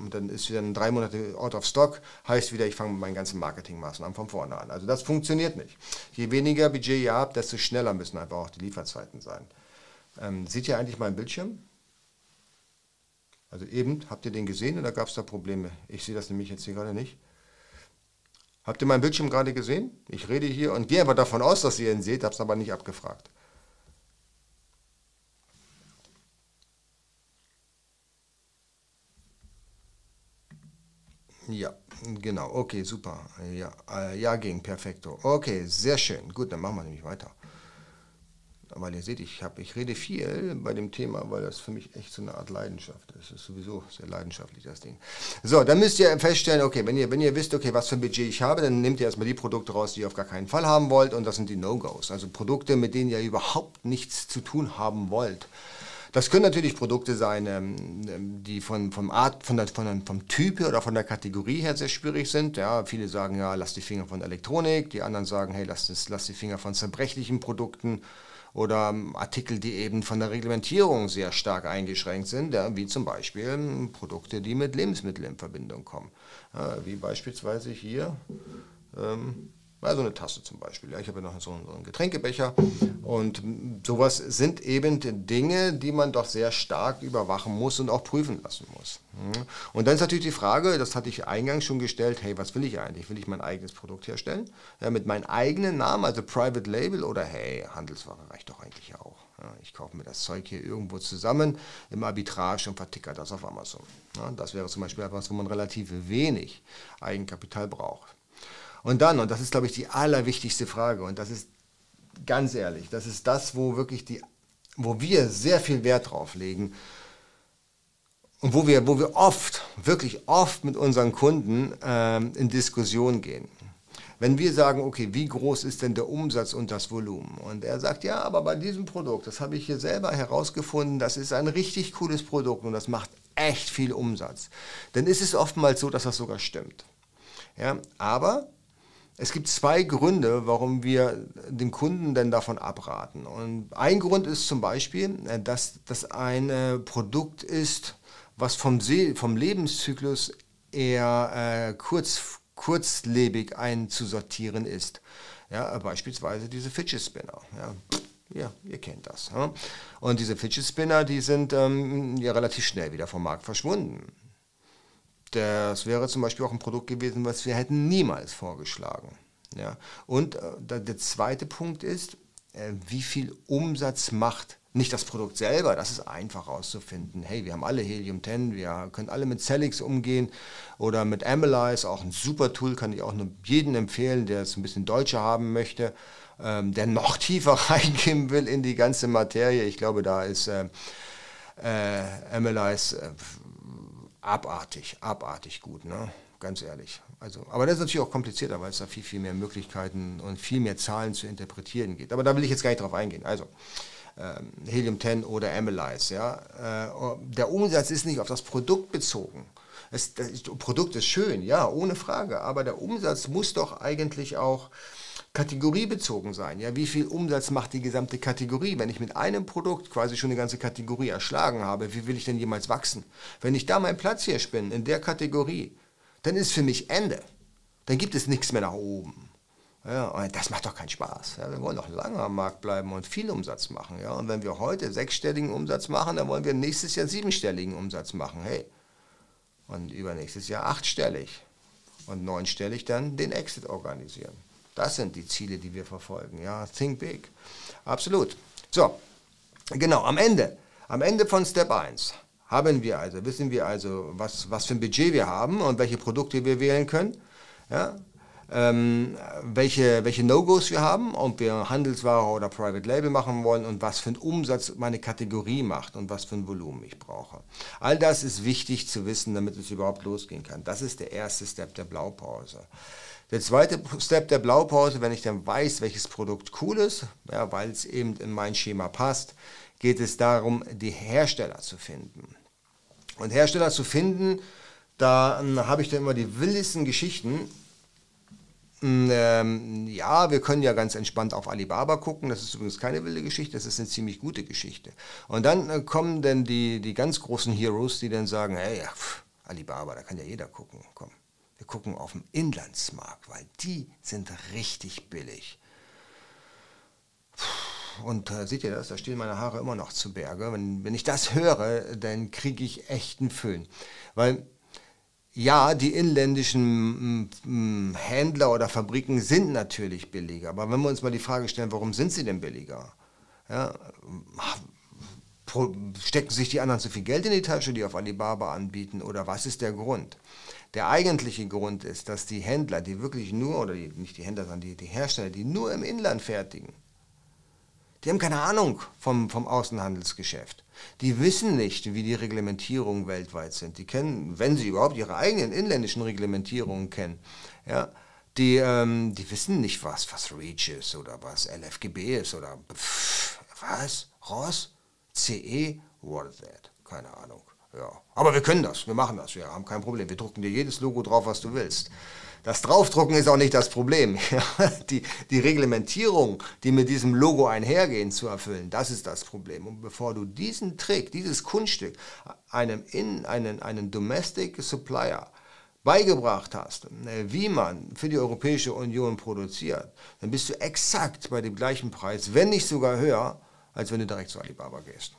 Und dann ist wieder drei Monate out of stock, heißt wieder, ich fange mit meinen ganzen Marketingmaßnahmen von vorne an. Also das funktioniert nicht. Je weniger Budget ihr habt, desto schneller müssen einfach auch die Lieferzeiten sein. Ähm, seht ihr eigentlich meinen Bildschirm? Also eben, habt ihr den gesehen oder gab es da Probleme? Ich sehe das nämlich jetzt hier gerade nicht. Habt ihr meinen Bildschirm gerade gesehen? Ich rede hier und gehe aber davon aus, dass ihr ihn seht, habe es aber nicht abgefragt. Ja, genau. Okay, super. Ja, äh, ja ging, perfekto. Okay, sehr schön. Gut, dann machen wir nämlich weiter weil ihr seht, ich, hab, ich rede viel bei dem Thema, weil das für mich echt so eine Art Leidenschaft ist. Das ist sowieso sehr leidenschaftlich, das Ding. So, dann müsst ihr feststellen, okay, wenn ihr, wenn ihr wisst, okay, was für ein Budget ich habe, dann nehmt ihr erstmal die Produkte raus, die ihr auf gar keinen Fall haben wollt und das sind die No-Gos. Also Produkte, mit denen ihr überhaupt nichts zu tun haben wollt. Das können natürlich Produkte sein, ähm, die von, vom, Art, von der, von vom Typ oder von der Kategorie her sehr schwierig sind. Ja, viele sagen, ja, lass die Finger von Elektronik. Die anderen sagen, hey, lass, lass die Finger von zerbrechlichen Produkten oder Artikel, die eben von der Reglementierung sehr stark eingeschränkt sind, ja, wie zum Beispiel ähm, Produkte, die mit Lebensmitteln in Verbindung kommen. Ja, wie beispielsweise hier. Ähm, also eine Tasse zum Beispiel. Ja, ich habe ja noch so einen, Getränkebecher. Und sowas sind eben Dinge, die man doch sehr stark überwachen muss und auch prüfen lassen muss. Mhm. Und dann ist natürlich die Frage, das hatte ich eingangs schon gestellt, hey, was will ich eigentlich? Will ich mein eigenes Produkt herstellen? Ja, mit meinem eigenen Namen, also Private Label oder hey, Handelsware reicht doch eigentlich auch. Ja, ich kaufe mir das Zeug hier irgendwo zusammen im Arbitrage und verticker das auf Amazon. Ja, das wäre zum Beispiel etwas, wo man relativ wenig Eigenkapital braucht. Und dann, und das ist, glaube ich, die allerwichtigste Frage, und das ist ganz ehrlich, das ist das, wo wirklich die, wo wir sehr viel Wert drauf legen und wo wir, wo wir oft, wirklich oft mit unseren Kunden ähm, in Diskussion gehen. Wenn wir sagen, okay, wie groß ist denn der Umsatz und das Volumen? Und er sagt, ja, aber bei diesem Produkt, das habe ich hier selber herausgefunden, das ist ein richtig cooles Produkt und das macht echt viel Umsatz. Dann ist es oftmals so, dass das sogar stimmt. Ja, aber es gibt zwei Gründe, warum wir den Kunden denn davon abraten. Und ein Grund ist zum Beispiel, äh, dass das ein Produkt ist, was vom, See, vom Lebenszyklus eher äh, kurz, kurzlebig einzusortieren ist. Ja, beispielsweise diese Fidget Spinner. Ja. Ja, ihr kennt das. Ja? Und diese Fidget Spinner, die sind ähm, ja relativ schnell wieder vom Markt verschwunden. Das wäre zum Beispiel auch ein Produkt gewesen, was wir hätten niemals vorgeschlagen. Ja. Und äh, der zweite Punkt ist, äh, wie viel Umsatz macht nicht das Produkt selber, das ist einfach auszufinden. Hey, wir haben alle Helium 10, wir können alle mit Celix umgehen oder mit Amelize, auch ein super Tool, kann ich auch nur jedem empfehlen, der es ein bisschen deutscher haben möchte, ähm, der noch tiefer reingehen will in die ganze Materie. Ich glaube, da ist äh, äh, Amelize äh, abartig, abartig gut, ne? ganz ehrlich. Also, aber das ist natürlich auch komplizierter, weil es da viel, viel mehr Möglichkeiten und viel mehr Zahlen zu interpretieren geht. Aber da will ich jetzt gar nicht drauf eingehen. Also, ähm, Helium 10 oder Amelize, ja. Äh, der Umsatz ist nicht auf das Produkt bezogen. Es, das Produkt ist schön, ja, ohne Frage. Aber der Umsatz muss doch eigentlich auch kategoriebezogen sein. Ja, wie viel Umsatz macht die gesamte Kategorie? Wenn ich mit einem Produkt quasi schon eine ganze Kategorie erschlagen habe, wie will ich denn jemals wachsen? Wenn ich da meinen Platz hier spinne, in der Kategorie, dann ist für mich Ende. Dann gibt es nichts mehr nach oben. Ja, und das macht doch keinen Spaß. Ja, wir wollen doch lange am Markt bleiben und viel Umsatz machen. Ja, und wenn wir heute sechsstelligen Umsatz machen, dann wollen wir nächstes Jahr siebenstelligen Umsatz machen. Hey. Und übernächstes Jahr achtstellig. Und neunstellig dann den Exit organisieren. Das sind die Ziele, die wir verfolgen. Ja, think big. Absolut. So, genau, am Ende, am Ende von Step 1 haben wir also, wissen wir also, was, was für ein Budget wir haben und welche Produkte wir wählen können. Ja, ähm, welche, welche No-Gos wir haben, ob wir Handelsware oder Private Label machen wollen und was für einen Umsatz meine Kategorie macht und was für ein Volumen ich brauche. All das ist wichtig zu wissen, damit es überhaupt losgehen kann. Das ist der erste Step der Blaupause. Der zweite Step der Blaupause, wenn ich dann weiß, welches Produkt cool ist, ja, weil es eben in mein Schema passt, geht es darum, die Hersteller zu finden. Und Hersteller zu finden, da habe ich dann immer die wildesten Geschichten. Hm, ähm, ja, wir können ja ganz entspannt auf Alibaba gucken. Das ist übrigens keine wilde Geschichte, das ist eine ziemlich gute Geschichte. Und dann äh, kommen dann die, die ganz großen Heroes, die dann sagen, hey, pff, Alibaba, da kann ja jeder gucken. Komm, wir gucken auf dem Inlandsmarkt, weil die sind richtig billig. Und äh, seht ihr das? Da stehen meine Haare immer noch zu Berge. Wenn, wenn ich das höre, dann kriege ich echt einen Föhn. Weil ja, die inländischen mm, Händler oder Fabriken sind natürlich billiger. Aber wenn wir uns mal die Frage stellen, warum sind sie denn billiger? Ja, stecken sich die anderen zu viel Geld in die Tasche, die auf Alibaba anbieten? Oder was ist der Grund? Der eigentliche Grund ist, dass die Händler, die wirklich nur, oder die, nicht die Händler, sondern die, die Hersteller, die nur im Inland fertigen, die haben keine Ahnung vom, vom Außenhandelsgeschäft. Die wissen nicht, wie die Reglementierungen weltweit sind. Die kennen, wenn sie überhaupt ihre eigenen inländischen Reglementierungen kennen, ja, die, ähm, die wissen nicht, was, was REACH ist oder was LFGB ist oder pff, was, ROS, CE What is that? Keine Ahnung. Ja. Aber wir können das, wir machen das, wir haben kein Problem. Wir drucken dir jedes Logo drauf, was du willst. Das Draufdrucken ist auch nicht das Problem. die, die Reglementierung, die mit diesem Logo einhergehen, zu erfüllen, das ist das Problem. Und bevor du diesen Trick, dieses Kunststück einem, in, einen, einen Domestic Supplier beigebracht hast, äh, wie man für die Europäische Union produziert, dann bist du exakt bei dem gleichen Preis, wenn nicht sogar höher, als wenn du direkt zu Alibaba gehst.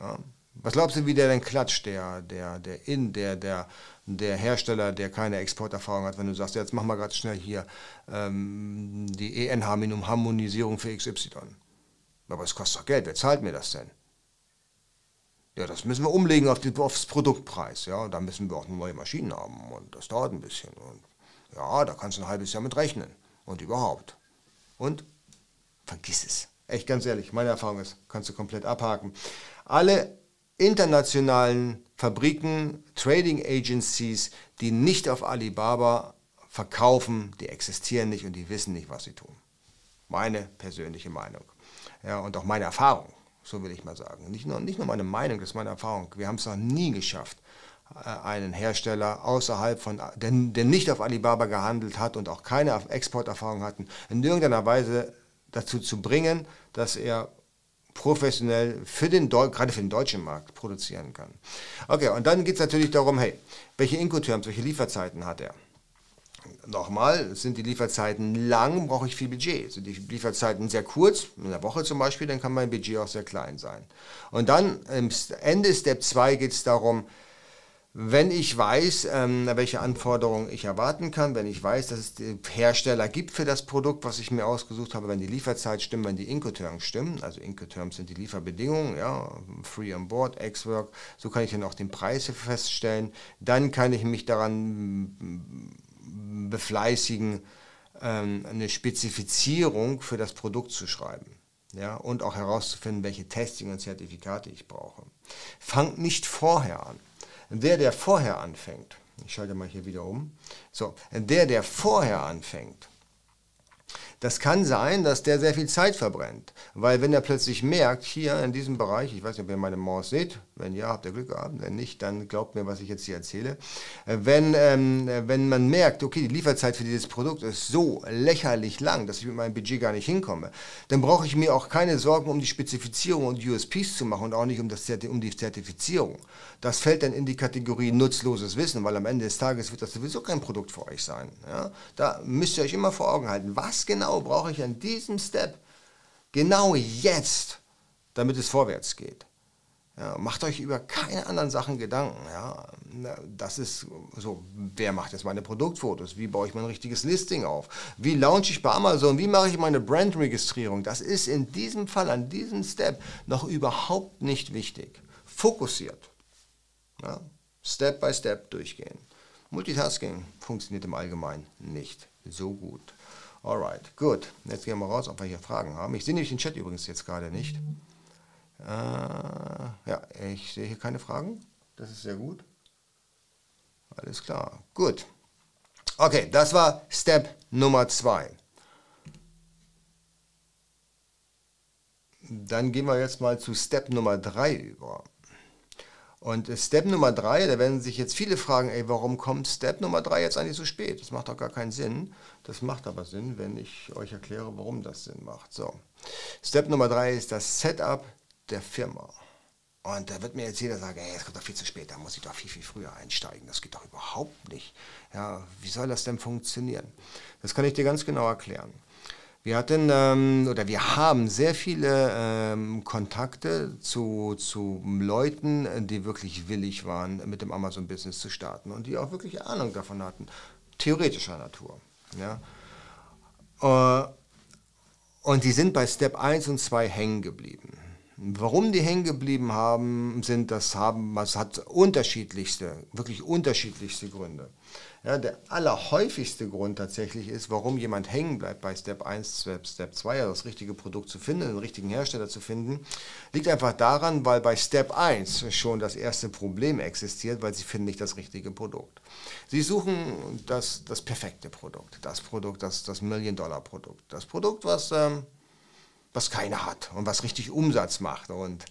Ja? Was glaubst du, wie der denn klatscht, der, der, der In, der, der, der Hersteller, der keine Exporterfahrung hat, wenn du sagst, jetzt mach mal ganz schnell hier ähm, die EN-Harmonisierung für XY. Aber es kostet doch Geld, wer zahlt mir das denn? Ja, das müssen wir umlegen auf die, aufs Produktpreis. Ja, da müssen wir auch neue Maschinen haben und das dauert ein bisschen. Und ja, da kannst du ein halbes Jahr mit rechnen und überhaupt. Und vergiss es. Echt ganz ehrlich, meine Erfahrung ist, kannst du komplett abhaken. Alle internationalen Fabriken, Trading Agencies, die nicht auf Alibaba verkaufen, die existieren nicht und die wissen nicht, was sie tun. Meine persönliche Meinung. Ja, und auch meine Erfahrung, so will ich mal sagen. Nicht nur, nicht nur meine Meinung, das ist meine Erfahrung. Wir haben es noch nie geschafft, äh, einen Hersteller außerhalb von, der, der nicht auf Alibaba gehandelt hat und auch keine Exporterfahrung hatten, in irgendeiner Weise dazu zu bringen, dass er professionell für den gerade für den deutschen Markt produzieren kann. Okay, und dann geht es natürlich darum, hey, welche Incoterms, welche Lieferzeiten hat er? Nochmal, sind die Lieferzeiten lang, brauche ich viel Budget. Sind die Lieferzeiten sehr kurz, in der Woche zum Beispiel, dann kann mein Budget auch sehr klein sein. Und dann, am Ende Step 2 geht es darum, wenn ich weiß, ähm, welche Anforderungen ich erwarten kann, wenn ich weiß, dass es Hersteller gibt für das Produkt, was ich mir ausgesucht habe, wenn die Lieferzeit stimmt, wenn die Incoterms stimmen, also Incoterms sind die Lieferbedingungen, ja, Free on Board, X-Work, so kann ich dann auch den Preis feststellen. Dann kann ich mich daran befleißigen, ähm, eine Spezifizierung für das Produkt zu schreiben. Ja, und auch herauszufinden, welche Testing und Zertifikate ich brauche. Fangt nicht vorher an. Der, der vorher anfängt, ich schalte mal hier wieder um, so, der, der vorher anfängt, das kann sein, dass der sehr viel Zeit verbrennt, weil wenn er plötzlich merkt, hier in diesem Bereich, ich weiß nicht, ob ihr meine Maus seht, wenn ja, habt ihr Glück gehabt, wenn nicht, dann glaubt mir, was ich jetzt hier erzähle. Äh, wenn, ähm, wenn man merkt, okay, die Lieferzeit für dieses Produkt ist so lächerlich lang, dass ich mit meinem Budget gar nicht hinkomme, dann brauche ich mir auch keine Sorgen um die Spezifizierung und USPs zu machen und auch nicht um, das, um die Zertifizierung. Das fällt dann in die Kategorie nutzloses Wissen, weil am Ende des Tages wird das sowieso kein Produkt für euch sein. Ja? Da müsst ihr euch immer vor Augen halten, was genau brauche ich an diesem Step, genau jetzt, damit es vorwärts geht. Ja, macht euch über keine anderen Sachen Gedanken. Ja. Das ist so, wer macht jetzt meine Produktfotos? Wie baue ich mein richtiges Listing auf? Wie launche ich bei Amazon? Wie mache ich meine Brandregistrierung? Das ist in diesem Fall, an diesem Step noch überhaupt nicht wichtig. Fokussiert. Ja. Step by Step durchgehen. Multitasking funktioniert im Allgemeinen nicht so gut. Alright, gut. Jetzt gehen wir raus, ob wir hier Fragen haben. Ich sehe nämlich den Chat übrigens jetzt gerade nicht. Äh, ja, ich sehe hier keine Fragen. Das ist sehr gut. Alles klar. Gut. Okay, das war Step Nummer 2. Dann gehen wir jetzt mal zu Step Nummer 3 über. Und Step Nummer 3, da werden sich jetzt viele fragen, ey, warum kommt Step Nummer 3 jetzt eigentlich so spät? Das macht doch gar keinen Sinn. Das macht aber Sinn, wenn ich euch erkläre, warum das Sinn macht. So. Step Nummer 3 ist das Setup der Firma. Und da wird mir jetzt jeder sagen, das kommt doch viel zu spät, da muss ich doch viel, viel früher einsteigen. Das geht doch überhaupt nicht. Ja, wie soll das denn funktionieren? Das kann ich dir ganz genau erklären. Wir hatten ähm, oder wir haben sehr viele ähm, Kontakte zu, zu Leuten, die wirklich willig waren, mit dem Amazon-Business zu starten und die auch wirklich Ahnung davon hatten, theoretischer Natur. Ja? Äh, und die sind bei Step 1 und 2 hängen geblieben. Warum die hängen geblieben haben, sind, das haben, das hat unterschiedlichste, wirklich unterschiedlichste Gründe. Ja, der allerhäufigste Grund tatsächlich ist, warum jemand hängen bleibt bei Step 1, Step, Step 2, also das richtige Produkt zu finden, den richtigen Hersteller zu finden, liegt einfach daran, weil bei Step 1 schon das erste Problem existiert, weil sie finden nicht das richtige Produkt. Sie suchen das, das perfekte Produkt, das Produkt, das, das Million-Dollar-Produkt, das Produkt, was... Ähm, was keiner hat und was richtig Umsatz macht und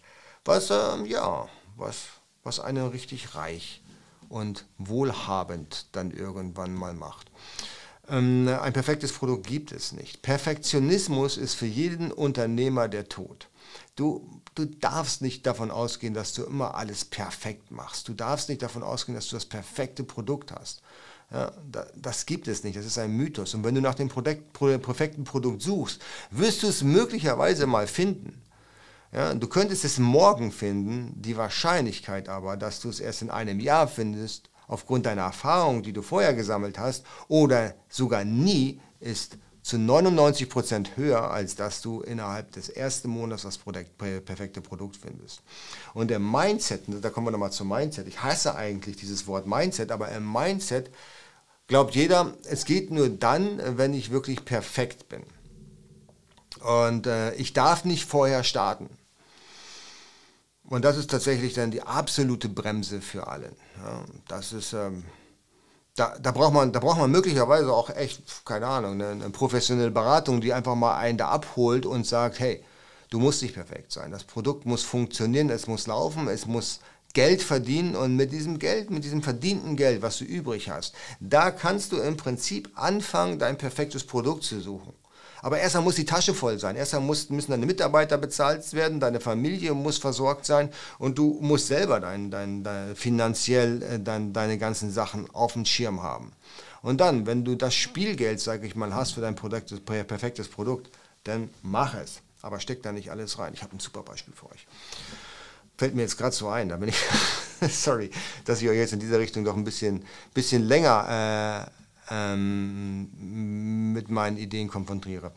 was, äh, ja, was, was einen richtig reich und wohlhabend dann irgendwann mal macht. Ähm, ein perfektes Produkt gibt es nicht. Perfektionismus ist für jeden Unternehmer der Tod. Du, du darfst nicht davon ausgehen, dass du immer alles perfekt machst. Du darfst nicht davon ausgehen, dass du das perfekte Produkt hast. Ja, das gibt es nicht, das ist ein Mythos. Und wenn du nach dem Produkt, perfekten Produkt suchst, wirst du es möglicherweise mal finden. Ja, du könntest es morgen finden, die Wahrscheinlichkeit aber, dass du es erst in einem Jahr findest, aufgrund deiner Erfahrung, die du vorher gesammelt hast, oder sogar nie, ist zu 99 Prozent höher, als dass du innerhalb des ersten Monats das Produkt, perfekte Produkt findest. Und der Mindset, da kommen wir nochmal zum Mindset, ich hasse eigentlich dieses Wort Mindset, aber im Mindset glaubt jeder, es geht nur dann, wenn ich wirklich perfekt bin. Und äh, ich darf nicht vorher starten. Und das ist tatsächlich dann die absolute Bremse für alle. Ja, das ist, ähm, da, da, braucht man, da braucht man möglicherweise auch echt, keine Ahnung, eine, eine, professionelle Beratung, die einfach mal einen da abholt und sagt, hey, du musst nicht perfekt sein. Das Produkt muss funktionieren, es muss laufen, es muss Geld verdienen und mit diesem Geld, mit diesem verdienten Geld, was du übrig hast, da kannst du im Prinzip anfangen, dein perfektes Produkt zu suchen. Aber erstmal muss die Tasche voll sein. Erstmal muss, müssen deine Mitarbeiter bezahlt werden, deine Familie muss versorgt sein und du musst selber dein, dein, dein finanziell äh, dein, deine ganzen Sachen auf dem Schirm haben. Und dann, wenn du das Spielgeld, sage ich mal, hast für dein Produkt, perfektes Produkt, dann mach es. Aber steck da nicht alles rein. Ich habe ein super Beispiel für euch. Fällt mir jetzt gerade so ein, da bin ich, sorry, dass ich euch jetzt in dieser Richtung doch ein bisschen, bisschen länger äh, ähm, mit meinen Ideen konfrontiere.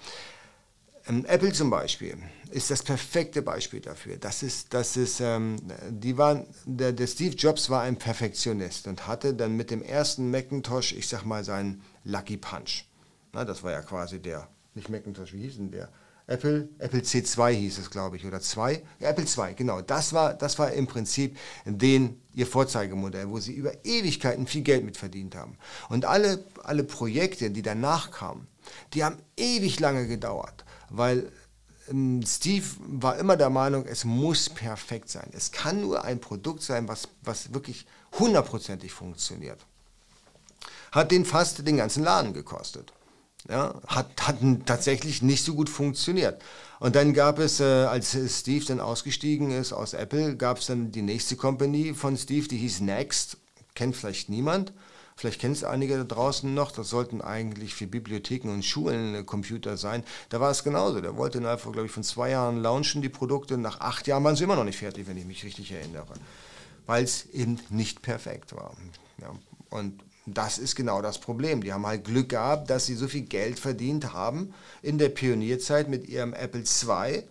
Ähm, Apple zum Beispiel ist das perfekte Beispiel dafür. Das ist, das ist, ähm, die waren, der, der, Steve Jobs war ein Perfektionist und hatte dann mit dem ersten Macintosh, ich sag mal, seinen Lucky Punch. Na, das war ja quasi der, nicht Macintosh, wie hieß denn der? Apple, Apple C2 hieß es, glaube ich, oder 2. Ja, Apple 2, genau. Das war, das war im Prinzip den, ihr Vorzeigemodell, wo sie über Ewigkeiten viel Geld mit verdient haben. Und alle, alle Projekte, die danach kamen, die haben ewig lange gedauert, weil ähm, Steve war immer der Meinung, es muss perfekt sein. Es kann nur ein Produkt sein, was, was wirklich hundertprozentig funktioniert. Hat den fast den ganzen Laden gekostet. Ja, hat, hat tatsächlich nicht so gut funktioniert. Und dann gab es, äh, als Steve dann ausgestiegen ist aus Apple, gab es dann die nächste Company von Steve, die hieß Next. Kennt vielleicht niemand. Vielleicht kennen es einige da draußen noch. Das sollten eigentlich für Bibliotheken und Schulen Computer sein. Da war es genauso. Der wollte innerhalb, glaube ich, von zwei Jahren launchen, die Produkte. Nach acht Jahren waren sie immer noch nicht fertig, wenn ich mich richtig erinnere. Weil es eben nicht perfekt war. Ja. Und das ist genau das Problem. Die haben halt Glück gehabt, dass sie so viel Geld verdient haben in der Pionierzeit mit ihrem Apple II,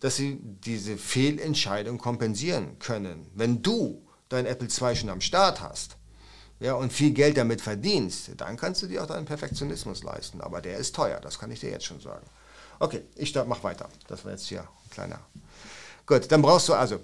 dass sie diese Fehlentscheidung kompensieren können. Wenn du dein Apple II schon am Start hast ja, und viel Geld damit verdienst, dann kannst du dir auch deinen Perfektionismus leisten. Aber der ist teuer, das kann ich dir jetzt schon sagen. Okay, ich mach weiter. Das war jetzt hier ein kleiner. Gut, dann brauchst du also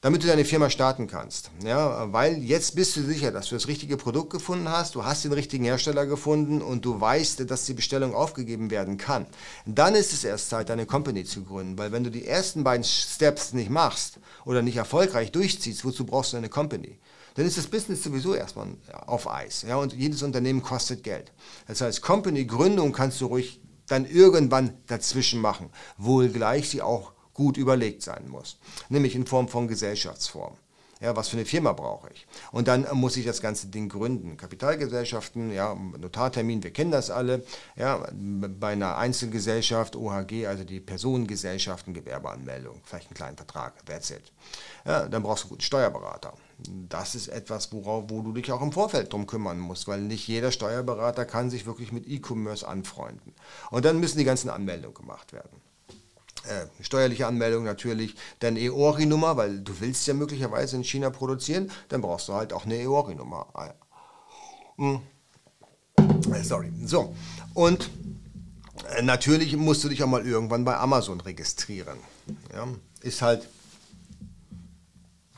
damit du deine Firma starten kannst. Ja, weil jetzt bist du sicher, dass du das richtige Produkt gefunden hast, du hast den richtigen Hersteller gefunden und du weißt, dass die Bestellung aufgegeben werden kann. Dann ist es erst Zeit, deine Company zu gründen, weil wenn du die ersten beiden Steps nicht machst oder nicht erfolgreich durchziehst, wozu brauchst du eine Company? Dann ist das Business sowieso erstmal auf Eis. Ja, und jedes Unternehmen kostet Geld. Das heißt, Company-Gründung kannst du ruhig dann irgendwann dazwischen machen, wohlgleich sie auch gut überlegt sein muss, nämlich in Form von Gesellschaftsform. Ja, was für eine Firma brauche ich? Und dann muss ich das ganze Ding gründen. Kapitalgesellschaften, ja, Notartermin, wir kennen das alle. Ja, bei einer Einzelgesellschaft, OHG, also die Personengesellschaften, Gewerbeanmeldung, vielleicht einen kleinen Vertrag, that's it. Ja, dann brauchst du einen guten Steuerberater. Das ist etwas, worauf, wo du dich auch im Vorfeld drum kümmern musst, weil nicht jeder Steuerberater kann sich wirklich mit E-Commerce anfreunden. Und dann müssen die ganzen Anmeldungen gemacht werden äh, steuerliche Anmeldung natürlich, dann EORI-Nummer, weil du willst ja möglicherweise in China produzieren, dann brauchst du halt auch eine EORI-Nummer. Ah, hm. äh, sorry. So, und äh, natürlich musst du dich auch mal irgendwann bei Amazon registrieren. Ja? Ist halt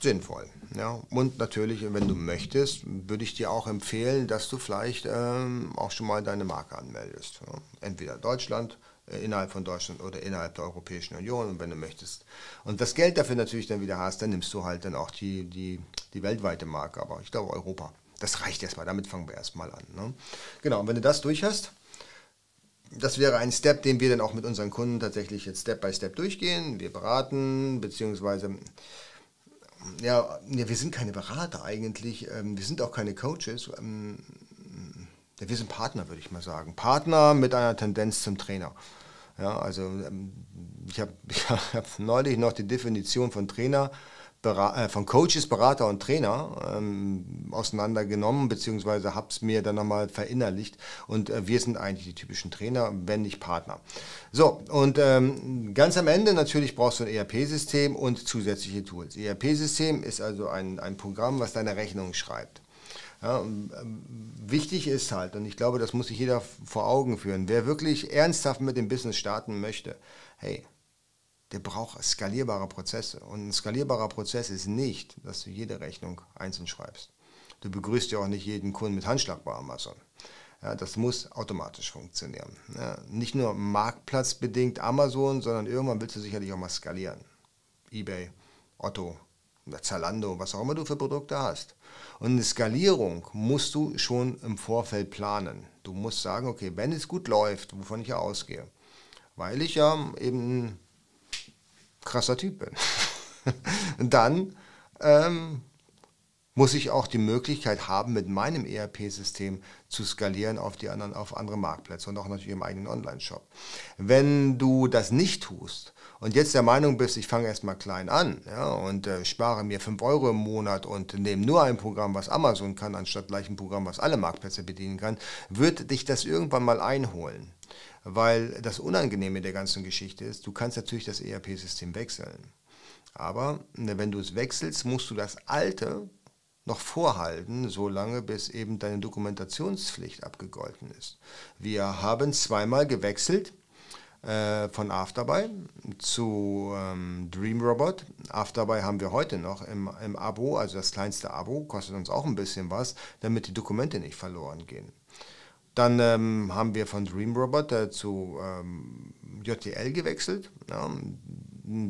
sinnvoll. Ja? Und natürlich, wenn du möchtest, würde ich dir auch empfehlen, dass du vielleicht ähm, auch schon mal deine Marke anmeldest. Ja? Entweder Deutschland, innerhalb von Deutschland oder innerhalb der Europäischen Union und wenn du möchtest und das Geld dafür natürlich dann wieder hast, dann nimmst du halt dann auch die, die, die weltweite Marke, aber ich glaube Europa. Das reicht erstmal, damit fangen wir erstmal an. Ne? Genau, und wenn du das durch hast, das wäre ein Step, den wir dann auch mit unseren Kunden tatsächlich jetzt Step by Step durchgehen. Wir beraten, beziehungsweise, ja, wir sind keine Berater eigentlich, ähm, wir sind auch keine Coaches. Ähm, wir sind Partner, würde ich mal sagen. Partner mit einer Tendenz zum Trainer. Ja, also ähm, ich habe hab neulich noch die Definition von Trainer äh, von Coaches, Berater und Trainer ähm, auseinandergenommen, beziehungsweise habe es mir dann nochmal verinnerlicht. Und äh, wir sind eigentlich die typischen Trainer, wenn nicht Partner. So, und ähm, ganz am Ende natürlich brauchst du ein ERP-System und zusätzliche Tools. ERP-System ist also ein, ein Programm, was deine Rechnung schreibt. Ja, ähm, wichtig ist halt, und ich glaube, das muss sich jeder vor Augen führen, wer wirklich ernsthaft mit dem Business starten möchte, hey, der braucht skalierbare Prozesse. Und ein skalierbarer Prozess ist nicht, dass du jede Rechnung einzeln schreibst. Du begrüßt ja auch nicht jeden Kunden mit Handschlag bei Amazon. Ja, das muss automatisch funktionieren. Ja, nicht nur marktplatzbedingt Amazon, sondern irgendwann willst du sicherlich auch mal skalieren. eBay, Otto, Zalando, was auch immer du für Produkte hast. Und eine Skalierung musst du schon im Vorfeld planen. Du musst sagen, okay, wenn es gut läuft, wovon ich ja ausgehe, weil ich ja eben krasser Typ bin, dann ähm, muss ich auch die Möglichkeit haben, mit meinem ERP-System zu skalieren auf, die anderen, auf andere Marktplätze und auch natürlich im eigenen Online-Shop. Wenn du das nicht tust und jetzt der Meinung bist, ich fange erstmal klein an ja, und äh, spare mir 5 Euro im Monat und nehme nur ein Programm, was Amazon kann, anstatt gleich ein Programm, was alle Marktplätze bedienen kann, wird dich das irgendwann mal einholen. Weil das Unangenehme der ganzen Geschichte ist, du kannst natürlich das ERP-System wechseln. Aber ne, wenn du es wechselst, musst du das alte noch vorhalten, solange bis eben deine Dokumentationspflicht abgegolten ist. Wir haben zweimal gewechselt äh, von Afterby zu ähm, Dream Robot. Afterby haben wir heute noch im, im Abo, also das kleinste Abo, kostet uns auch ein bisschen was, damit die Dokumente nicht verloren gehen. Dann ähm, haben wir von Dream Robot äh, zu ähm, JTL gewechselt. Ja.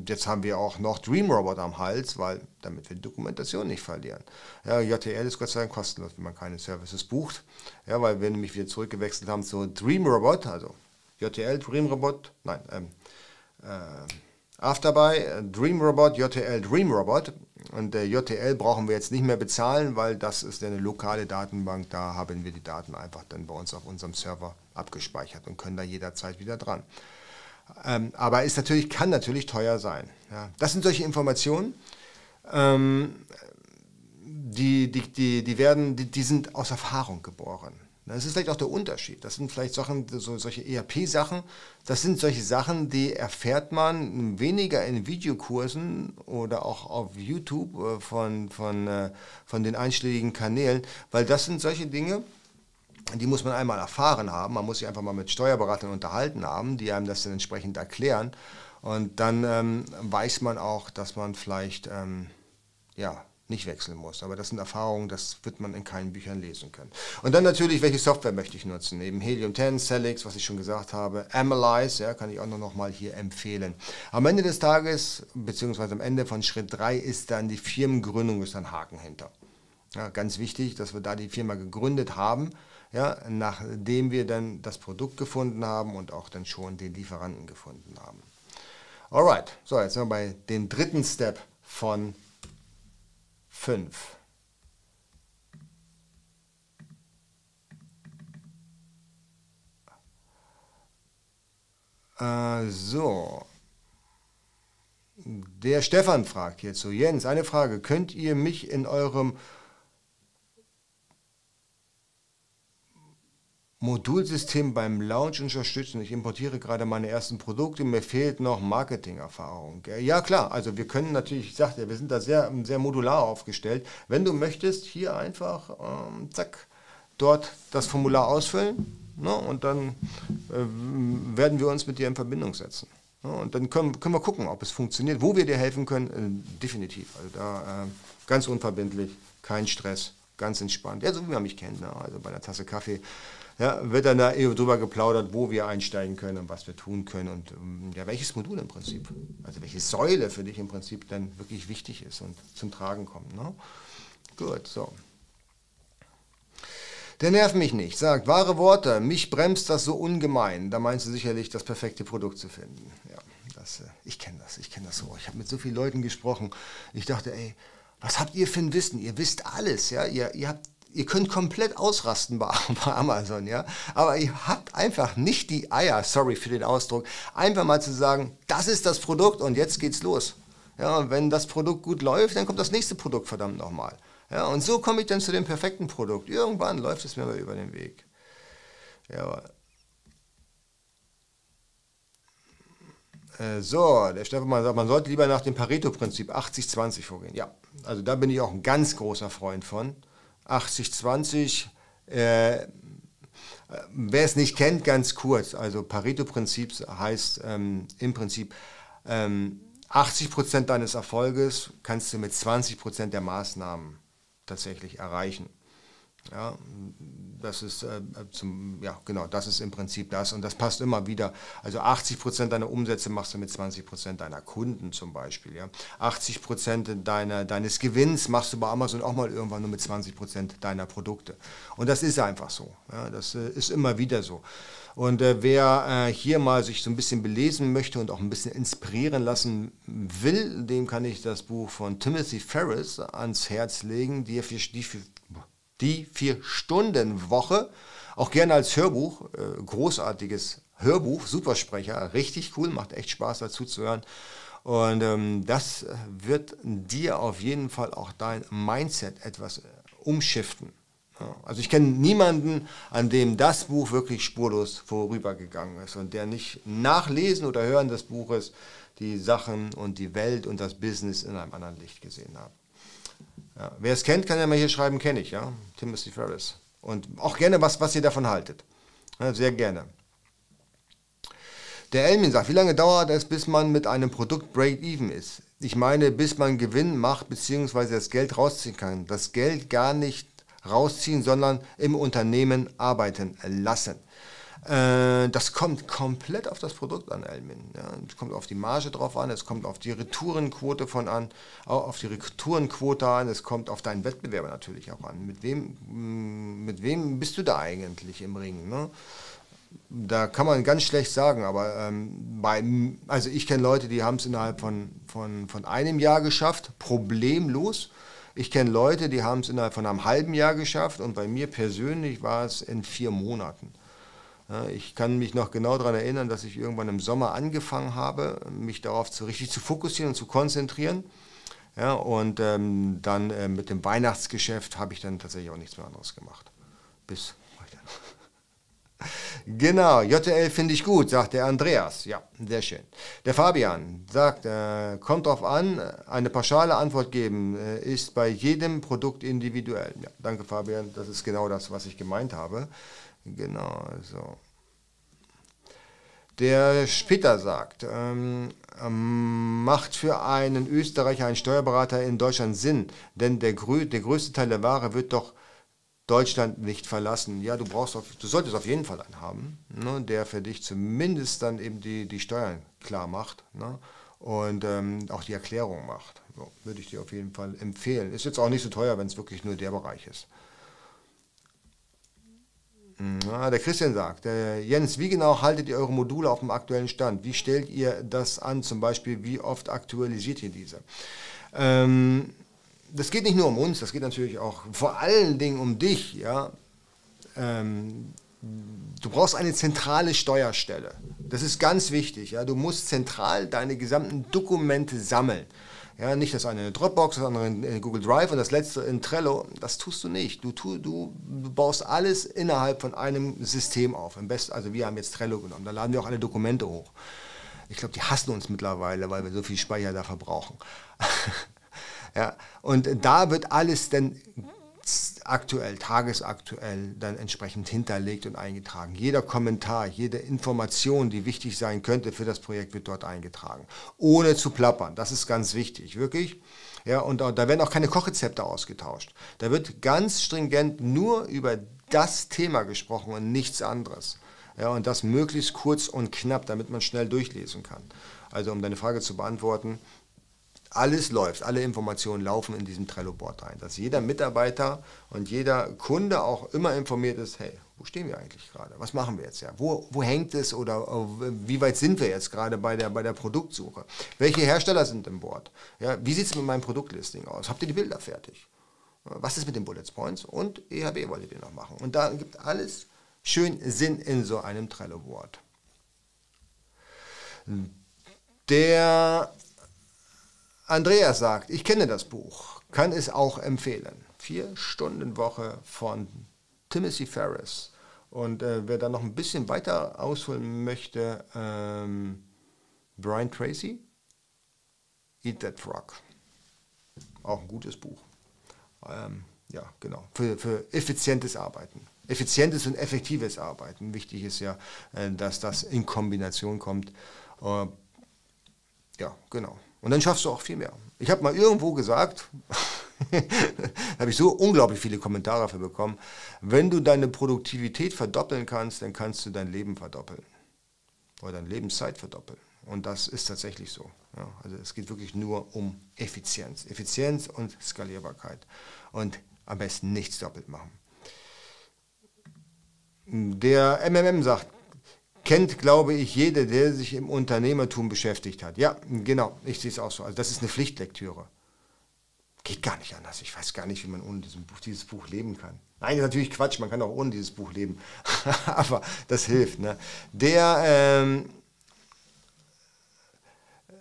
Jetzt haben wir auch noch Dream Robot am Hals, weil damit wir die Dokumentation nicht verlieren. Ja, JTL ist Gott sei Dank kostenlos, wenn man keine Services bucht. Ja, weil wir nämlich wieder zurückgewechselt haben zu Dream Robot, also JTL Dream Robot, nein, ähm, äh, Afterby, äh, Dream Robot, JTL Dream Robot. Und der JTL brauchen wir jetzt nicht mehr bezahlen, weil das ist eine lokale Datenbank. Da haben wir die Daten einfach dann bei uns auf unserem Server abgespeichert und können da jederzeit wieder dran. Ähm, aber ist natürlich, kann natürlich teuer sein. Ja. Das sind solche Informationen, ähm, die, die, die, die, werden, die, die sind aus Erfahrung geboren. Das ist vielleicht auch der Unterschied. Das sind vielleicht Sachen, so, solche ERP-Sachen, das sind solche Sachen, die erfährt man weniger in Videokursen oder auch auf YouTube äh, von, von, äh, von den einschlägigen Kanälen, weil das sind solche Dinge, die muss man einmal erfahren haben. Man muss sich einfach mal mit Steuerberatern unterhalten haben, die einem das dann entsprechend erklären. Und dann ähm, weiß man auch, dass man vielleicht ähm, ja, nicht wechseln muss. Aber das sind Erfahrungen, das wird man in keinen Büchern lesen können. Und dann natürlich, welche Software möchte ich nutzen? Eben Helium 10, Celix, was ich schon gesagt habe, Analyze, ja, kann ich auch noch mal hier empfehlen. Am Ende des Tages, beziehungsweise am Ende von Schritt 3, ist dann die Firmengründung, ist ein Haken hinter. Ja, ganz wichtig, dass wir da die Firma gegründet haben, ja, nachdem wir dann das Produkt gefunden haben und auch dann schon den Lieferanten gefunden haben. Alright, so jetzt sind wir bei dem dritten Step von 5. Äh, so. Der Stefan fragt so, Jens, eine Frage. Könnt ihr mich in eurem Modulsystem beim Launch unterstützen. Ich importiere gerade meine ersten Produkte, mir fehlt noch Marketingerfahrung. Ja klar, also wir können natürlich, ich sagte wir sind da sehr, sehr modular aufgestellt. Wenn du möchtest, hier einfach, ähm, zack, dort das Formular ausfüllen ne, und dann äh, werden wir uns mit dir in Verbindung setzen. Ne, und dann können, können wir gucken, ob es funktioniert, wo wir dir helfen können, äh, definitiv. Also da äh, ganz unverbindlich, kein Stress, ganz entspannt. Ja, so wie man mich kennt, ne? also bei einer Tasse Kaffee. Ja, wird dann da drüber geplaudert, wo wir einsteigen können und was wir tun können und ähm, ja, welches Modul im Prinzip, also welche Säule für dich im Prinzip dann wirklich wichtig ist und zum Tragen kommt. Ne? Gut, so. Der nervt mich nicht, sagt wahre Worte, mich bremst das so ungemein. Da meinst du sicherlich, das perfekte Produkt zu finden. Ja, das, äh, ich kenne das, ich kenne das so. Ich habe mit so vielen Leuten gesprochen. Ich dachte, ey, was habt ihr für ein Wissen? Ihr wisst alles, ja. Ihr, ihr, habt, ihr könnt komplett ausrasten bei, Amazon, ja. Aber ihr habt einfach nicht die Eier, sorry für den Ausdruck, einfach mal zu sagen, das ist das Produkt und jetzt geht's los. Ja, und wenn das Produkt gut läuft, dann kommt das nächste Produkt verdammt nochmal. Ja, und so komme ich dann zu dem perfekten Produkt. Irgendwann läuft es mir aber über den Weg. Ja, äh, so, der Stefan sagt, man sollte lieber nach dem Pareto-Prinzip 80-20 vorgehen. Ja, also da bin ich auch ein ganz großer Freund von. 80-20, äh, wer es nicht kennt, ganz kurz. Also Pareto-Prinzip heißt ähm, im Prinzip, ähm, 80% deines Erfolges kannst du mit 20% der Maßnahmen tatsächlich erreichen. Ja, das ist äh, zum, ja, genau, das ist im Prinzip das und das passt immer wieder. Also 80 Prozent deiner Umsätze machst du mit 20 Prozent deiner Kunden zum Beispiel. Ja. 80 Prozent deiner, deines Gewinns machst du bei Amazon auch mal irgendwann nur mit 20 Prozent deiner Produkte. Und das ist einfach so. Ja. Das äh, ist immer wieder so. Und äh, wer äh, hier mal sich so ein bisschen belesen möchte und auch ein bisschen inspirieren lassen will, dem kann ich das Buch von Timothy Ferris ans Herz legen, die die für, die Vier-Stunden-Woche. Auch gerne als Hörbuch, äh, großartiges Hörbuch, Supersprecher, richtig cool, macht echt Spaß dazu zu hören. Und ähm, das wird dir auf jeden Fall auch dein Mindset etwas äh, umschiften. Also ich kenne niemanden, an dem das Buch wirklich spurlos vorübergegangen ist und der nicht nach Lesen oder Hören des Buches die Sachen und die Welt und das Business in einem anderen Licht gesehen hat. Ja, wer es kennt, kann ja mal hier schreiben, kenne ich, ja. Timothy Ferris. Und auch gerne, was, was ihr davon haltet. Ja, sehr gerne. Der Elmin sagt, wie lange dauert es, bis man mit einem Produkt Break-Even ist? Ich meine, bis man Gewinn macht, beziehungsweise das Geld rausziehen kann. Das Geld gar nicht rausziehen, sondern im Unternehmen arbeiten lassen. Äh, das kommt komplett auf das Produkt an, Elmin. Es kommt auf die Marge drauf an, es kommt auf die Retourenquote von an, auch auf die Retourenquote an, es kommt auf deinen Wettbewerber natürlich auch an. Mit wem, mm, mit wem bist du da eigentlich im Ring? Ne? Da kann man ganz schlecht sagen, aber ähm, bei, also ich kenne Leute, die haben es innerhalb von, von, von einem Jahr geschafft, problemlos. Ich kenne Leute, die haben es innerhalb von einem halben Jahr geschafft und bei mir persönlich war es in vier Monaten. Ich kann mich noch genau daran erinnern, dass ich irgendwann im Sommer angefangen habe, mich darauf zu, richtig zu fokussieren und zu konzentrieren. Ja, und ähm, dann äh, mit dem Weihnachtsgeschäft habe ich dann tatsächlich auch nichts mehr anderes gemacht. Bis Genau, JL finde ich gut, sagt der Andreas. Ja, sehr schön. Der Fabian sagt, äh, kommt drauf an, eine pauschale Antwort geben äh, ist bei jedem Produkt individuell. Ja, danke Fabian, das ist genau das, was ich gemeint habe. Genau, so. Der Spitter sagt, ähm, ähm, macht für einen Österreicher einen Steuerberater in Deutschland Sinn, denn der, grö der größte Teil der Ware wird doch Deutschland nicht verlassen. Ja, du brauchst auf, du solltest auf jeden Fall einen haben, ne, der für dich zumindest dann eben die, die Steuern klar macht ne, und ähm, auch die Erklärung macht. So, würde ich dir auf jeden Fall empfehlen. Ist jetzt auch nicht so teuer, wenn es wirklich nur der Bereich ist. Na, der Christian sagt, äh, Jens, wie genau haltet ihr eure Module auf dem aktuellen Stand? Wie stellt ihr das an? Zum Beispiel, wie oft aktualisiert ihr diese? Ähm, das geht nicht nur um uns, das geht natürlich auch vor allen Dingen um dich. Ja? Ähm, du brauchst eine zentrale Steuerstelle. Das ist ganz wichtig. Ja? Du musst zentral deine gesamten Dokumente sammeln. Ja, nicht das eine in Dropbox, das andere in Google Drive und das letzte in Trello. Das tust du nicht. Du, tu, du baust alles innerhalb von einem System auf. Im besten, also wir haben jetzt Trello genommen. Da laden wir auch alle Dokumente hoch. Ich glaube, die hassen uns mittlerweile, weil wir so viel Speicher da verbrauchen. Ja, und da wird alles dann aktuell, tagesaktuell dann entsprechend hinterlegt und eingetragen. Jeder Kommentar, jede Information, die wichtig sein könnte für das Projekt, wird dort eingetragen. Ohne zu plappern. Das ist ganz wichtig, wirklich. Ja, und da werden auch keine Kochrezepte ausgetauscht. Da wird ganz stringent nur über das Thema gesprochen und nichts anderes. Ja, und das möglichst kurz und knapp, damit man schnell durchlesen kann. Also um deine Frage zu beantworten, alles läuft, alle Informationen laufen in diesem Trello-Board rein, dass jeder Mitarbeiter und jeder Kunde auch immer informiert ist, hey, wo stehen wir eigentlich gerade? Was machen wir jetzt ja? Wo, wo hängt es oder wie weit sind wir jetzt gerade bei der, bei der Produktsuche? Welche Hersteller sind im Board? Ja, wie sieht es mit meinem Produktlisting aus? Habt ihr die Bilder fertig? Was ist mit den Bullet Points? Und EHB wolltet ihr noch machen. Und da gibt alles schön Sinn in so einem Trello-Board. Der Andreas sagt, ich kenne das Buch, kann es auch empfehlen. Vier Stunden Woche von Timothy Ferris. Und äh, wer da noch ein bisschen weiter ausholen möchte, ähm, Brian Tracy, Eat That Frog. Auch ein gutes Buch. Ähm, ja, genau. Für, für effizientes Arbeiten. Effizientes und effektives Arbeiten. Wichtig ist ja, äh, dass das in Kombination kommt. Äh, ja, genau. Und dann schaffst du auch viel mehr. Ich habe mal irgendwo gesagt, habe ich so unglaublich viele Kommentare dafür bekommen, wenn du deine Produktivität verdoppeln kannst, dann kannst du dein Leben verdoppeln. Oder deine Lebenszeit verdoppeln. Und das ist tatsächlich so. Ja, also es geht wirklich nur um Effizienz. Effizienz und Skalierbarkeit. Und am besten nichts doppelt machen. Der MMM sagt, kennt, glaube ich, jeder, der sich im Unternehmertum beschäftigt hat. Ja, genau, ich sehe es auch so. Also das ist eine Pflichtlektüre. Geht gar nicht anders. Ich weiß gar nicht, wie man ohne Buch, dieses Buch leben kann. Nein, natürlich Quatsch, man kann auch ohne dieses Buch leben. Aber das hilft. Ne? Der, ähm,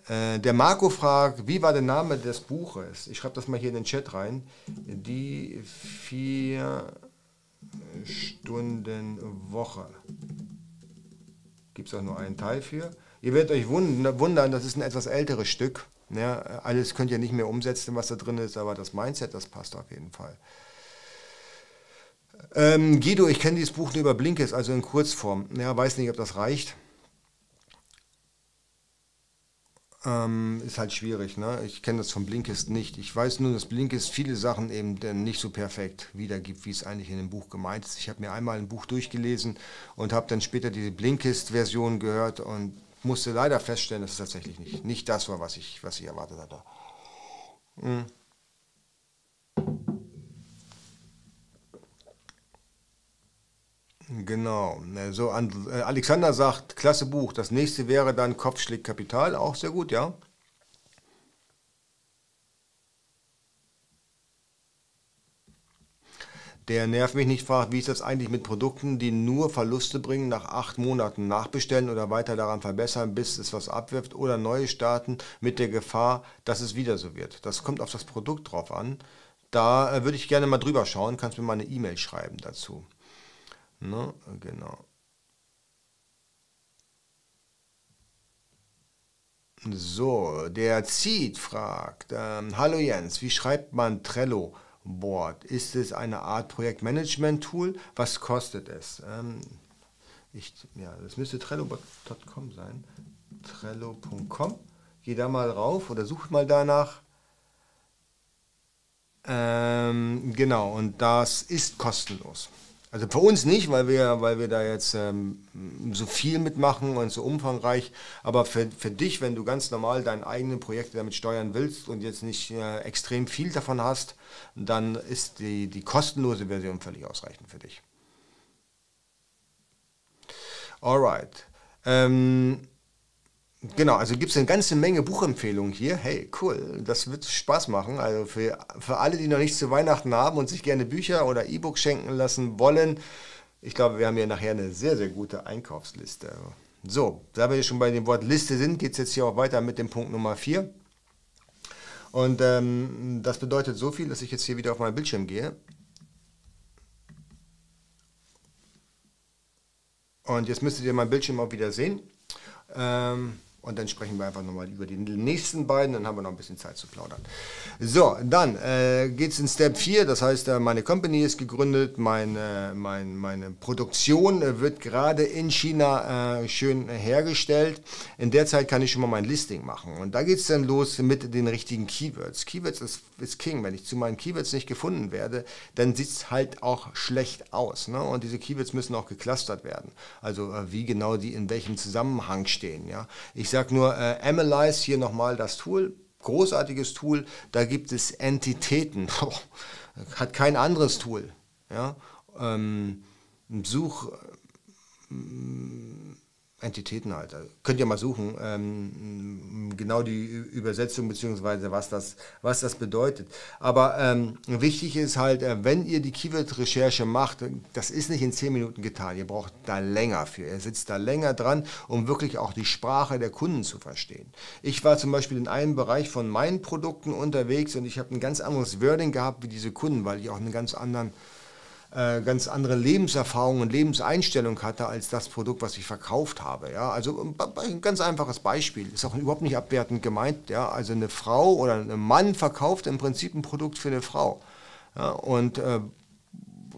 äh, der Marco fragt, wie war der Name des Buches? Ich schreibe das mal hier in den Chat rein. Die vier Stunden Woche. Gibt es auch nur einen Teil für. Ihr werdet euch wundern, das ist ein etwas älteres Stück. Ja, alles könnt ihr nicht mehr umsetzen, was da drin ist, aber das Mindset, das passt auf jeden Fall. Ähm, Guido, ich kenne dieses Buch nur über Blinkes, also in Kurzform. Ja, weiß nicht, ob das reicht. Ähm, ist halt schwierig. Ne? Ich kenne das von Blinkist nicht. Ich weiß nur, dass Blinkist viele Sachen eben nicht so perfekt wiedergibt, wie es eigentlich in dem Buch gemeint ist. Ich habe mir einmal ein Buch durchgelesen und habe dann später diese Blinkist-Version gehört und musste leider feststellen, dass es tatsächlich nicht, nicht das war, was ich, was ich erwartet hatte. Hm. Genau. So, äh, Alexander sagt, klasse Buch. Das nächste wäre dann Kopfschläg Kapital, auch sehr gut, ja. Der nervt mich nicht, fragt, wie ist das eigentlich mit Produkten, die nur Verluste bringen, nach acht Monaten nachbestellen oder weiter daran verbessern, bis es was abwirft oder neue starten mit der Gefahr, dass es wieder so wird. Das kommt auf das Produkt drauf an. Da äh, würde ich gerne mal drüber schauen, kannst mir mal eine E-Mail schreiben dazu. Ne? Genau. So, der Zieht fragt, ähm, hallo Jens, wie schreibt man Trello? Board? Ist es eine Art Projektmanagement-Tool? Was kostet es? Ähm, ich, ja, das müsste Trello.com sein. Trello.com. Geh da mal rauf oder sucht mal danach. Ähm, genau, und das ist kostenlos. Also für uns nicht, weil wir, weil wir da jetzt ähm, so viel mitmachen und so umfangreich. Aber für, für dich, wenn du ganz normal deine eigenen Projekte damit steuern willst und jetzt nicht äh, extrem viel davon hast, dann ist die, die kostenlose Version völlig ausreichend für dich. Alright. Ähm, Genau, also gibt es eine ganze Menge Buchempfehlungen hier. Hey, cool, das wird Spaß machen. Also für, für alle, die noch nichts zu Weihnachten haben und sich gerne Bücher oder E-Books schenken lassen wollen, ich glaube, wir haben hier nachher eine sehr, sehr gute Einkaufsliste. So, da wir schon bei dem Wort Liste sind, geht es jetzt hier auch weiter mit dem Punkt Nummer 4. Und ähm, das bedeutet so viel, dass ich jetzt hier wieder auf meinen Bildschirm gehe. Und jetzt müsstet ihr mein Bildschirm auch wieder sehen. Ähm, Und dann sprechen wir einfach nochmal über die nächsten beiden, dann haben wir noch ein bisschen Zeit zu plaudern. So, dann äh, geht es in Step 4, das heißt, äh, meine Company ist gegründet, meine, mein, meine Produktion äh, wird gerade in China äh, schön hergestellt. In der Zeit kann ich schon mal mein Listing machen. Und da geht es dann los mit den richtigen Keywords. Keywords ist, ist King. Wenn ich zu meinen Keywords nicht gefunden werde, dann sieht es halt auch schlecht aus. Ne? Und diese Keywords müssen auch geclustert werden. Also äh, wie genau die in welchem Zusammenhang stehen. Ja? Ich sage nur, äh, Analyze hier nochmal das Tool, großartiges Tool, da gibt es Entitäten, hat kein anderes Tool. Ja? Ähm, Such, Entitäten halt. Könnt ihr mal suchen, ähm, genau die Übersetzung beziehungsweise was das, was das bedeutet. Aber ähm, wichtig ist halt, äh, wenn ihr die Keyword-Recherche macht, das ist nicht in 10 Minuten getan. Ihr braucht da länger für. Ihr sitzt da länger dran, um wirklich auch die Sprache der Kunden zu verstehen. Ich war zum Beispiel in einem Bereich von meinen Produkten unterwegs und ich habe ein ganz anderes Wording gehabt wie diese Kunden, weil ich auch einen ganz anderen ganz andere Lebenserfahrung und Lebenseinstellung hatte als das Produkt, was ich verkauft habe. Ja? Also ein ganz einfaches Beispiel, ist auch überhaupt nicht abwertend gemeint. Ja? Also eine Frau oder ein Mann verkauft im Prinzip ein Produkt für eine Frau. Ja? Und äh,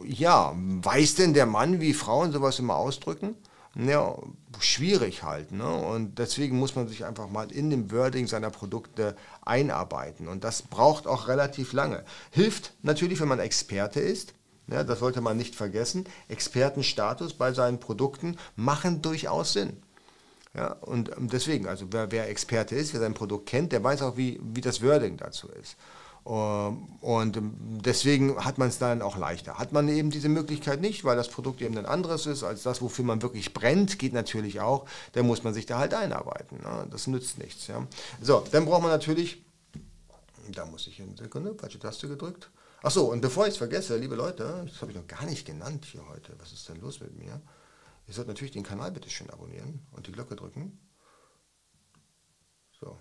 ja, weiß denn der Mann, wie Frauen sowas immer ausdrücken? Ja, schwierig halt. Ne? Und deswegen muss man sich einfach mal in dem Wording seiner Produkte einarbeiten. Und das braucht auch relativ lange. Hilft natürlich, wenn man Experte ist. Ja, das sollte man nicht vergessen. Expertenstatus bei seinen Produkten machen durchaus Sinn. Ja, und ähm, deswegen, also wer, wer, Experte ist, wer sein Produkt kennt, der weiß auch, wie, wie das Wording dazu ist. Ähm, und ähm, deswegen hat man es dann auch leichter. Hat man eben diese Möglichkeit nicht, weil das Produkt eben ein anderes ist als das, wofür man wirklich brennt, geht natürlich auch, dann muss man sich da halt einarbeiten. Ne? Das nützt nichts. Ja. So, dann braucht man natürlich, da muss ich eine Sekunde, falsche Taste gedrückt. Achso, und bevor ich es vergesse, liebe Leute, das habe ich noch gar nicht genannt hier heute. Was ist denn los mit mir? Ihr sollt natürlich den Kanal bitte schön abonnieren und die Glocke drücken. So,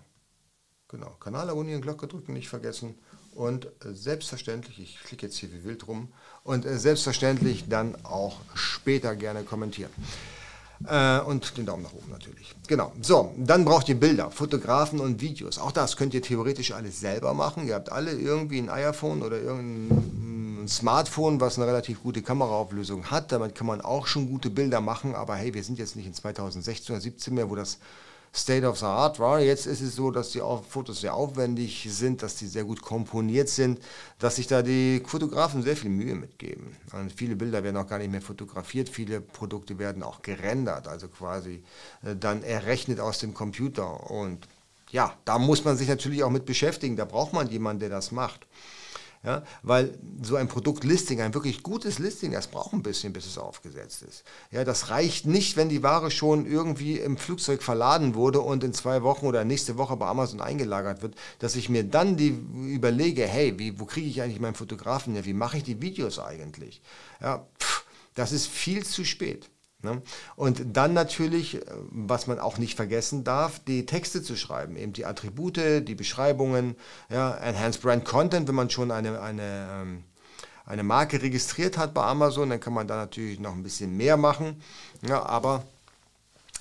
genau. Kanal abonnieren, Glocke drücken, nicht vergessen. Und äh, selbstverständlich, ich klicke jetzt hier wie wild rum, und äh, selbstverständlich dann auch später gerne kommentieren. Äh, und den Daumen nach oben natürlich. Genau. So, dann braucht ihr Bilder, Fotografen und Videos. Auch das könnt ihr theoretisch alles selber machen. Ihr habt alle irgendwie ein iPhone oder irgendein Smartphone, was eine relativ gute Kameraauflösung hat. Damit kann man auch schon gute Bilder machen. Aber hey, wir sind jetzt nicht in 2016 oder 2017 mehr, wo das State of the Art war. Jetzt ist es so, dass die Fotos sehr aufwendig sind, dass die sehr gut komponiert sind, dass sich da die Fotografen sehr viel Mühe mitgeben. Und viele Bilder werden auch gar nicht mehr fotografiert, viele Produkte werden auch gerendert, also quasi äh, dann errechnet aus dem Computer. Und ja, da muss man sich natürlich auch mit beschäftigen, da braucht man jemanden, der das macht. Ja, weil so ein Produktlisting, ein wirklich gutes Listing, das braucht ein bisschen, bis es aufgesetzt ist. Ja, das reicht nicht, wenn die Ware schon irgendwie im Flugzeug verladen wurde und in zwei Wochen oder nächste Woche bei Amazon eingelagert wird, dass ich mir dann die überlege, hey, wie, wo kriege ich eigentlich meinen Fotografen her? Wie mache ich die Videos eigentlich? Ja, pff, das ist viel zu spät. Ne? Und dann natürlich, äh, was man auch nicht vergessen darf, die Texte zu schreiben, eben die Attribute, die Beschreibungen, ja, Enhanced Brand Content, wenn man schon eine, eine, ähm, eine Marke registriert hat bei Amazon, dann kann man da natürlich noch ein bisschen mehr machen. Ja, aber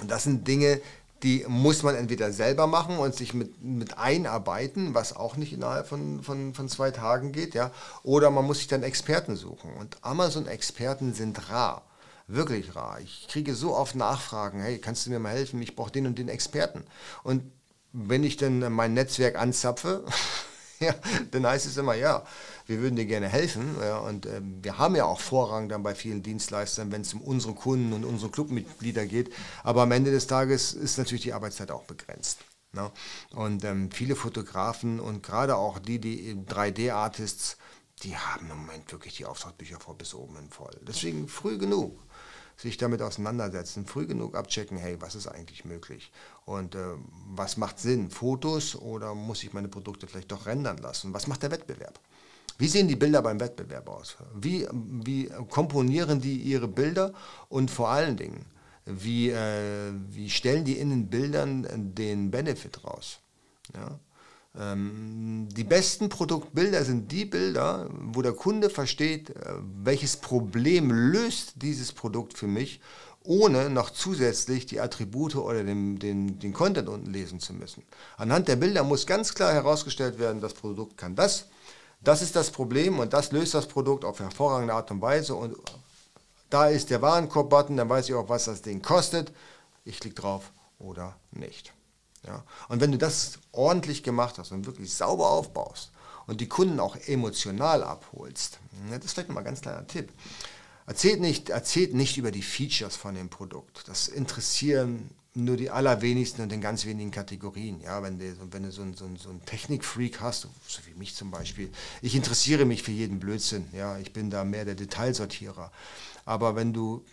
das sind Dinge, die muss man entweder selber machen und sich mit, mit einarbeiten, was auch nicht innerhalb von, von, von zwei Tagen geht, ja, oder man muss sich dann Experten suchen. Und Amazon-Experten sind rar wirklich rar. Ich kriege so oft Nachfragen, hey, kannst du mir mal helfen? Ich brauche den und den Experten. Und wenn ich dann mein Netzwerk anzapfe, ja, dann heißt es immer, ja, wir würden dir gerne helfen. Ja, und äh, wir haben ja auch Vorrang dann bei vielen Dienstleistern, wenn es um unsere Kunden und unsere Clubmitglieder geht. Aber am Ende des Tages ist natürlich die Arbeitszeit auch begrenzt. Ne? Und ähm, viele Fotografen und gerade auch die, die 3D-Artists, die haben im Moment wirklich die Auftragsbücher vor bis oben hin voll. Deswegen früh genug sich damit auseinandersetzen, früh genug abchecken, hey, was ist eigentlich möglich und äh, was macht Sinn, Fotos oder muss ich meine Produkte vielleicht doch rendern lassen? Was macht der Wettbewerb? Wie sehen die Bilder beim Wettbewerb aus? Wie, wie komponieren die ihre Bilder und vor allen Dingen, wie, äh, wie stellen die in den Bildern den Benefit raus? Ja? Ähm, die besten Produktbilder sind die Bilder, wo der Kunde versteht, äh, welches Problem löst dieses Produkt für mich, ohne noch zusätzlich die Attribute oder den, den, den Content unten lesen zu müssen. Anhand der Bilder muss ganz klar herausgestellt werden, das Produkt kann das, das ist das Problem und das löst das Produkt auf hervorragende Art und Weise und da ist der Warenkorb-Button, dann weiß ich auch, was das Ding kostet. Ich klicke drauf oder nicht. Ja? Und wenn du das ordentlich gemacht hast und wirklich sauber aufbaust und die Kunden auch emotional abholst, das ist vielleicht mal ein ganz kleiner Tipp. Erzählt nicht, erzählt nicht über die Features von dem Produkt. Das interessieren nur die allerwenigsten und in ganz wenigen Kategorien. Ja, wenn du, wenn du so einen so so ein Technikfreak hast, so wie mich zum Beispiel, ich interessiere mich für jeden Blödsinn. Ja, ich bin da mehr der Detailsortierer. Aber wenn du,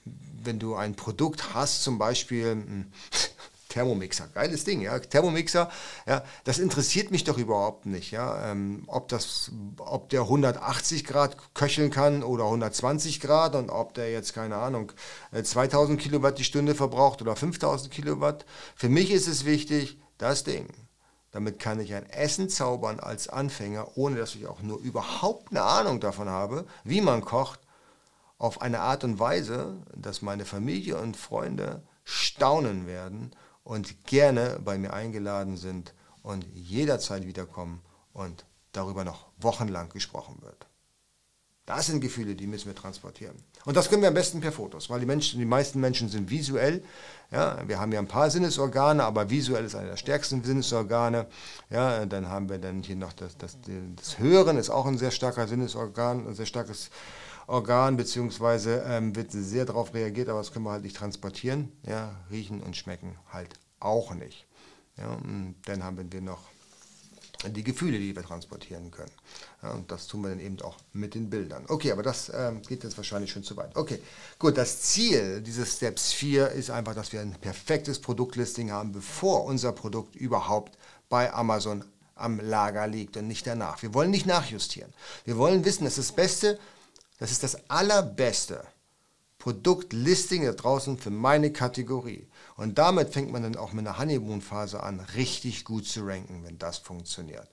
wenn du ein Produkt hast, zum Beispiel, hm, Thermomixer, geiles Ding, ja, Thermomixer, ja, das interessiert mich doch überhaupt nicht, ja, ähm, ob das, ob der 180 Grad köcheln kann oder 120 Grad und ob der jetzt, keine Ahnung, 2000 äh, Kilowatt die Stunde verbraucht oder 5000 Kilowatt. Für mich ist es wichtig, das Ding. Damit kann ich ein Essen zaubern als Anfänger, ohne dass ich auch nur überhaupt eine Ahnung davon habe, wie man kocht, auf eine Art und Weise, dass meine Familie und Freunde staunen werden und gerne bei mir eingeladen sind und jederzeit wiederkommen und darüber noch wochenlang gesprochen wird. Das sind Gefühle, die müssen wir transportieren. Und das können wir am besten per Fotos, weil die, Menschen, die meisten Menschen sind visuell. Ja, wir haben ja ein paar Sinnesorgane, aber visuell ist einer der stärksten Sinnesorgane. Ja, dann haben wir dann hier noch das, das, das Hören, ist auch ein sehr starker Sinnesorgan, ein sehr starkes Organ, beziehungsweise ähm, wird sehr darauf reagiert, aber das können wir halt nicht transportieren. Ja, riechen und schmecken halt auch nicht. Ja, dann haben wir noch die Gefühle, die wir transportieren können. Ja, und das tun wir dann eben auch mit den Bildern. Okay, aber das ähm, geht jetzt wahrscheinlich schon zu weit. Okay, gut, das Ziel dieses Steps 4 ist einfach, dass wir ein perfektes Produktlisting haben, bevor unser Produkt überhaupt bei Amazon am Lager liegt und nicht danach. Wir wollen nicht nachjustieren. Wir wollen wissen, dass das Beste das ist das allerbeste Produktlisting da draußen für meine Kategorie. Und damit fängt man dann auch mit einer Honeymoon-Phase an, richtig gut zu ranken, wenn das funktioniert.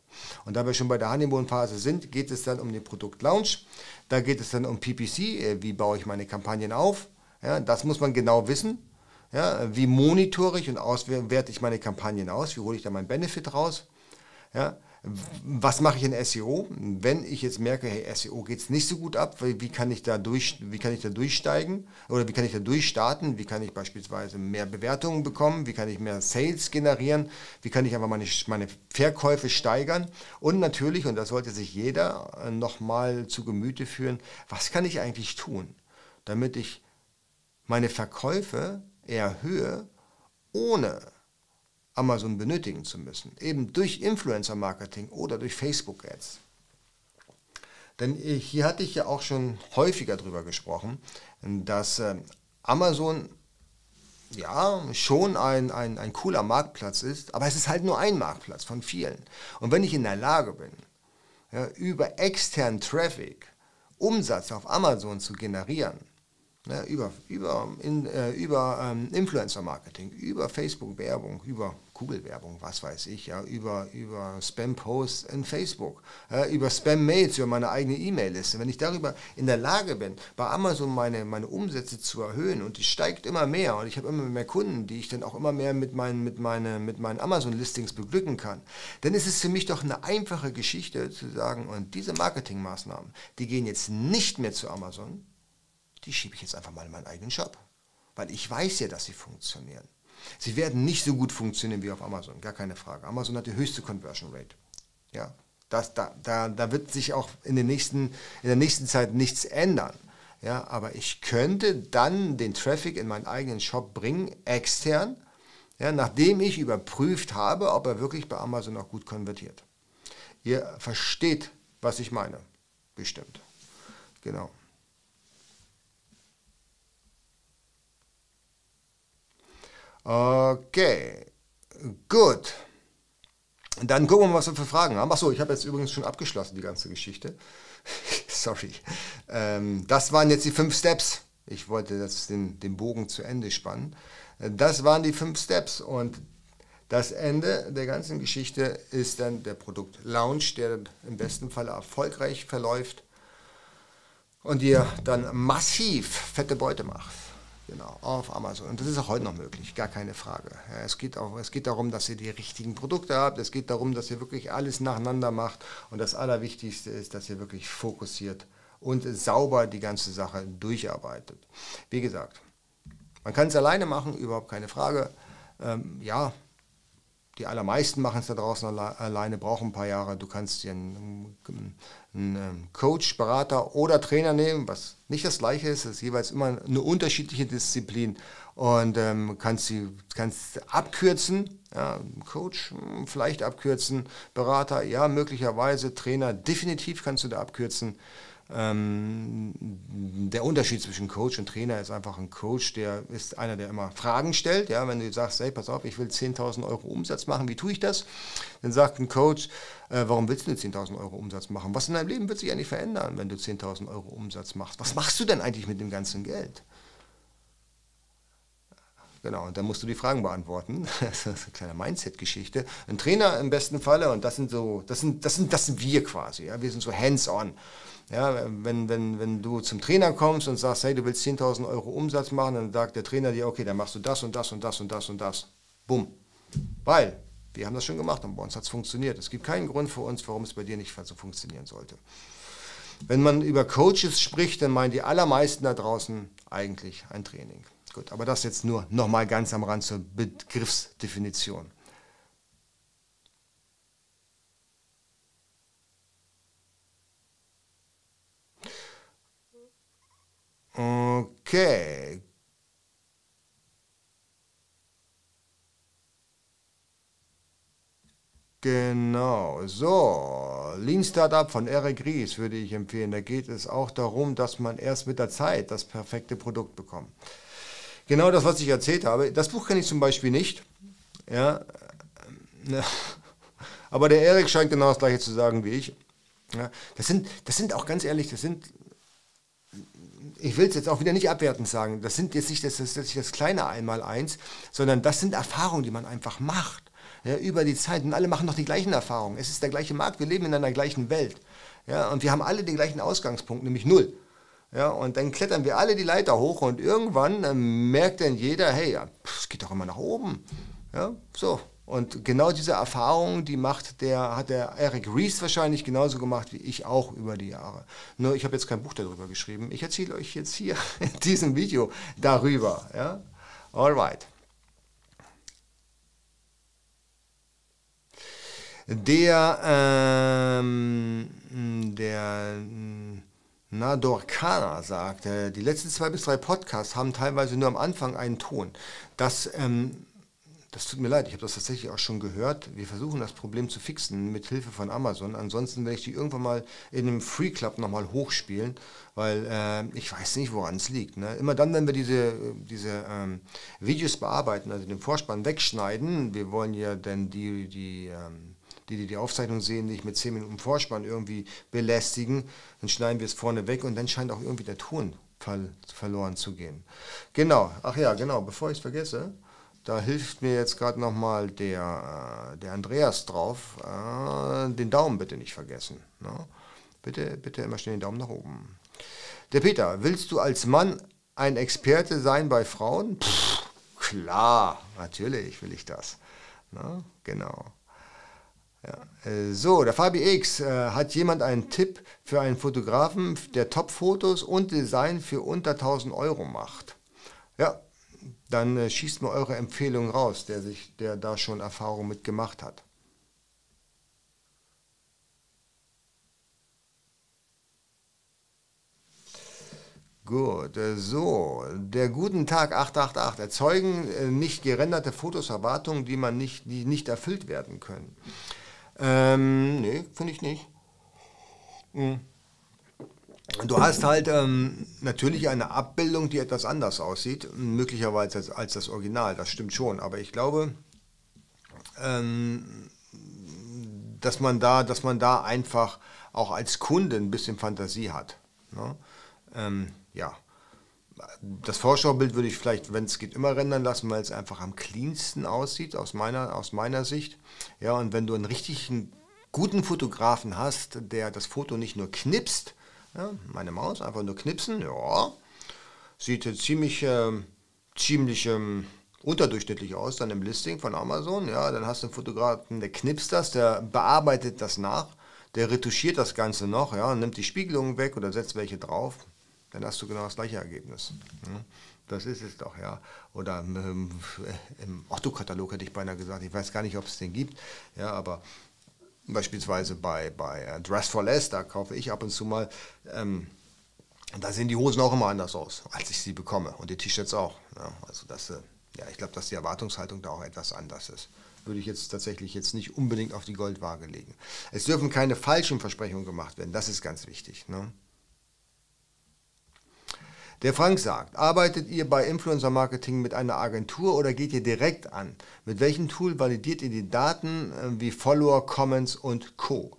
Und da wir schon bei der Honeymoon-Phase sind, geht es dann um den Produktlaunch. Da geht es dann um PPC, äh, wie baue ich meine Kampagnen auf. Ja, das muss man genau wissen. Ja, wie monitore ich und auswerte ich meine Kampagnen aus? Wie hole ich da meinen Benefit raus? Ja, was mache ich in SEO? Wenn ich jetzt merke, hey, SEO geht es nicht so gut ab, wie kann, ich da durch, wie kann ich da durchsteigen oder wie kann ich da durchstarten? Wie kann ich beispielsweise mehr Bewertungen bekommen? Wie kann ich mehr Sales generieren? Wie kann ich einfach meine, meine Verkäufe steigern? Und natürlich, und das sollte sich jeder äh, nochmal zu Gemüte führen, was kann ich eigentlich tun, damit ich meine Verkäufe erhöhe, ohne Amazon benötigen zu müssen, eben durch Influencer-Marketing oder durch Facebook-Ads. Denn hier hatte ich ja auch schon häufiger darüber gesprochen, dass äh, Amazon ja schon ein, ein, ein cooler Marktplatz ist, aber es ist halt nur ein Marktplatz von vielen. Und wenn ich in der Lage bin, ja, über externen Traffic Umsatz auf Amazon zu generieren, Ne, über über, in, äh, über ähm, Influencer-Marketing, über Facebook-Werbung, über Google-Werbung, was weiß ich, ja, über, über Spam-Posts in Facebook, äh, über Spam-Mails, über meine eigene E-Mail-Liste. Wenn ich darüber in der Lage bin, bei Amazon meine, meine Umsätze zu erhöhen und es steigt immer mehr und ich habe immer mehr Kunden, die ich dann auch immer mehr mit meinen, mit meine, mit meinen Amazon-Listings beglücken kann, dann ist es für mich doch eine einfache Geschichte zu sagen, und diese Marketingmaßnahmen, die gehen jetzt nicht mehr zu Amazon, die schiebe ich jetzt einfach mal in meinen eigenen Shop. Weil ich weiß ja, dass sie funktionieren. Sie werden nicht so gut funktionieren wie auf Amazon, gar keine Frage. Amazon hat die höchste Conversion Rate. Ja, das, da, da, da wird sich auch in, den nächsten, in der nächsten Zeit nichts ändern. Ja, aber ich könnte dann den Traffic in meinen eigenen Shop bringen, extern, ja, nachdem ich überprüft habe, ob er wirklich bei Amazon auch gut konvertiert. Ihr versteht, was ich meine. Bestimmt. Genau. Okay, gut. Dann gucken wir mal, was wir für Fragen haben. Achso, ich habe jetzt übrigens schon abgeschlossen, die ganze Geschichte. Sorry. Ähm, das waren jetzt die fünf Steps. Ich wollte das den, den Bogen zu Ende spannen. Das waren die fünf Steps und Das Ende der ganzen Geschichte ist dann der Produktlaunch, der im besten Fall erfolgreich verläuft und dir dann massiv fette Beute macht. Genau, auf Amazon. Und das ist auch heute noch möglich, gar keine Frage. Ja, es, geht auch, es geht darum, dass ihr die richtigen Produkte habt. Es geht darum, dass ihr wirklich alles nacheinander macht. Und das Allerwichtigste ist, dass ihr wirklich fokussiert und sauber die ganze Sache durcharbeitet. Wie gesagt, man kann es alleine machen, überhaupt keine Frage. Ähm, ja, die allermeisten machen es da draußen alle, alleine, brauchen ein paar Jahre. Du kannst dir einen, einen, ähm, Coach, Berater oder Trainer nehmen, was nicht das gleiche ist. Das ist jeweils immer eine unterschiedliche Disziplin und ähm, kannst sie kannst abkürzen. Ja, Coach hm, vielleicht abkürzen, Berater ja möglicherweise, Trainer definitiv kannst du da abkürzen. Ähm, der Unterschied zwischen Coach und Trainer ist einfach ein Coach, der ist einer, der immer Fragen stellt. Ja, wenn du sagst, hey, pass auf, ich will 10.000 Euro Umsatz machen, wie tue ich das? Dann sagt ein Coach, äh, warum willst du 10.000 Euro Umsatz machen? Was in deinem Leben wird sich eigentlich verändern, wenn du 10.000 Euro Umsatz machst? Was machst du denn eigentlich mit dem ganzen Geld? Genau, und dann musst du die Fragen beantworten. Das ist eine kleine Mindset-Geschichte. Ein Trainer im besten Falle, und das sind so, das sind, das sind, das sind wir quasi. Ja? Wir sind so hands-on. Ja, wenn, wenn, wenn du zum Trainer kommst und sagst, hey, du willst 10.000 Euro Umsatz machen, dann sagt der Trainer dir, okay, dann machst du das und das und das und das und das. Bumm. Weil wir haben das schon gemacht und bei uns hat es funktioniert. Es gibt keinen Grund für uns, warum es bei dir nicht so funktionieren sollte. Wenn man über Coaches spricht, dann meinen die allermeisten da draußen eigentlich ein Training. Gut, aber das jetzt nur nochmal ganz am Rand zur Begriffsdefinition. Okay. Genau, so. Lean Startup von Eric Ries würde ich empfehlen. Da geht es auch darum, dass man erst mit der Zeit das perfekte Produkt bekommt. Genau das, was ich erzählt habe. Das Buch kenne ich zum Beispiel nicht. Ja. Aber der Erik scheint genau das gleiche zu sagen wie ich. Ja. Das, sind, das sind auch ganz ehrlich, das sind ich will es jetzt auch wieder nicht abwertend sagen, das sind jetzt nicht das, das, das, das kleine Einmaleins, sondern das sind Erfahrungen, die man einfach macht. Ja, über die Zeit. Und alle machen doch die gleichen Erfahrungen. Es ist der gleiche Markt, wir leben in einer gleichen Welt. Ja, und wir haben alle den gleichen Ausgangspunkt, nämlich null. Ja, und dann klettern wir alle die Leiter hoch und irgendwann äh, merkt dann jeder, hey, es geht doch immer nach oben. Ja, so. Und genau diese Erfahrung, die macht der, hat der Eric Rees wahrscheinlich genauso gemacht wie ich auch über die Jahre. Nur ich habe jetzt kein Buch darüber geschrieben. Ich erzähle euch jetzt hier in diesem Video darüber. Ja? Alright. Der, ähm, der Nador Kana sagt, die letzten zwei bis drei Podcasts haben teilweise nur am Anfang einen Ton. Das ähm, das tut mir leid, ich habe das tatsächlich auch schon gehört. Wir versuchen das Problem zu fixen mit Hilfe von Amazon. Ansonsten werde ich die irgendwann mal in einem Free Club nochmal hochspielen, weil äh, ich weiß nicht, woran es liegt. Ne? Immer dann, wenn wir diese, diese ähm, Videos bearbeiten, also den Vorspann wegschneiden, wir wollen ja dann die, die ähm, die, die die Aufzeichnung sehen, nicht mit 10 Minuten Vorspann irgendwie belästigen, dann schneiden wir es vorne weg und dann scheint auch irgendwie der Ton verloren zu gehen. Genau, ach ja, genau, bevor ich es vergesse, da hilft mir jetzt gerade nochmal der, äh, der Andreas drauf. Äh, den Daumen bitte nicht vergessen. Ne? Bitte, bitte immer schnell den Daumen nach oben. Der Peter, willst du als Mann ein Experte sein bei Frauen? Pff, klar, natürlich will ich das. Ne? Genau. Ja. Äh, so, der Fabi X, äh, hat jemand einen Tipp für einen Fotografen, der Top-Fotos und Design für unter 1000 Euro macht? Ja, dann äh, schießt mal eure Empfehlung raus, der, sich, der da schon Erfahrung mit gemacht hat. Gut, so, der guten Tag 888 erzeugen nicht gerenderte Fotos Erwartungen, die man nicht, die nicht erfüllt werden können. Ähm, nee, finde ich nicht. Hm. Du hast halt ähm, natürlich eine Abbildung, die etwas anders aussieht, möglicherweise als, als das Original, das stimmt schon, aber ich glaube, ähm, dass, man da, dass man da einfach auch als Kunde ein bisschen Fantasie hat. Ne? Ähm, ja, das Vorschaubild würde ich vielleicht, wenn es geht, immer rendern lassen, weil es einfach am cleansten aussieht, aus meiner, aus meiner Sicht. Ja, und wenn du einen richtigen guten Fotografen hast, der das Foto nicht nur knipst, ja, meine Maus einfach nur knipsen, ja, sieht ziemlich, äh, ziemlich ähm, unterdurchschnittlich aus dann im Listing von Amazon. Ja, dann hast du einen Fotografen, der knipst das, der bearbeitet das nach, der retuschiert das Ganze noch, ja, nimmt die Spiegelungen weg oder setzt welche drauf. Dann hast du genau das gleiche Ergebnis. Ja, das ist es doch, ja. Oder im, im Otto-Katalog hätte ich beinahe gesagt. Ich weiß gar nicht, ob es den gibt. Ja, aber beispielsweise bei, bei äh, Dress for Less, da kaufe ich ab und zu mal. Ähm, da sehen die Hosen auch immer anders aus, als ich sie bekomme. Und die T-Shirts auch. Ja, also das, äh, ja, ich glaube, dass die Erwartungshaltung da auch etwas anders ist. Würde ich jetzt tatsächlich jetzt nicht unbedingt auf die Goldwaage legen. Es dürfen keine falschen Versprechungen gemacht werden, das ist ganz wichtig. Ne? Der Frank sagt, arbeitet ihr bei Influencer Marketing mit einer Agentur oder geht ihr direkt an? Mit welchem Tool validiert ihr die Daten äh, wie Follower, Comments und Co?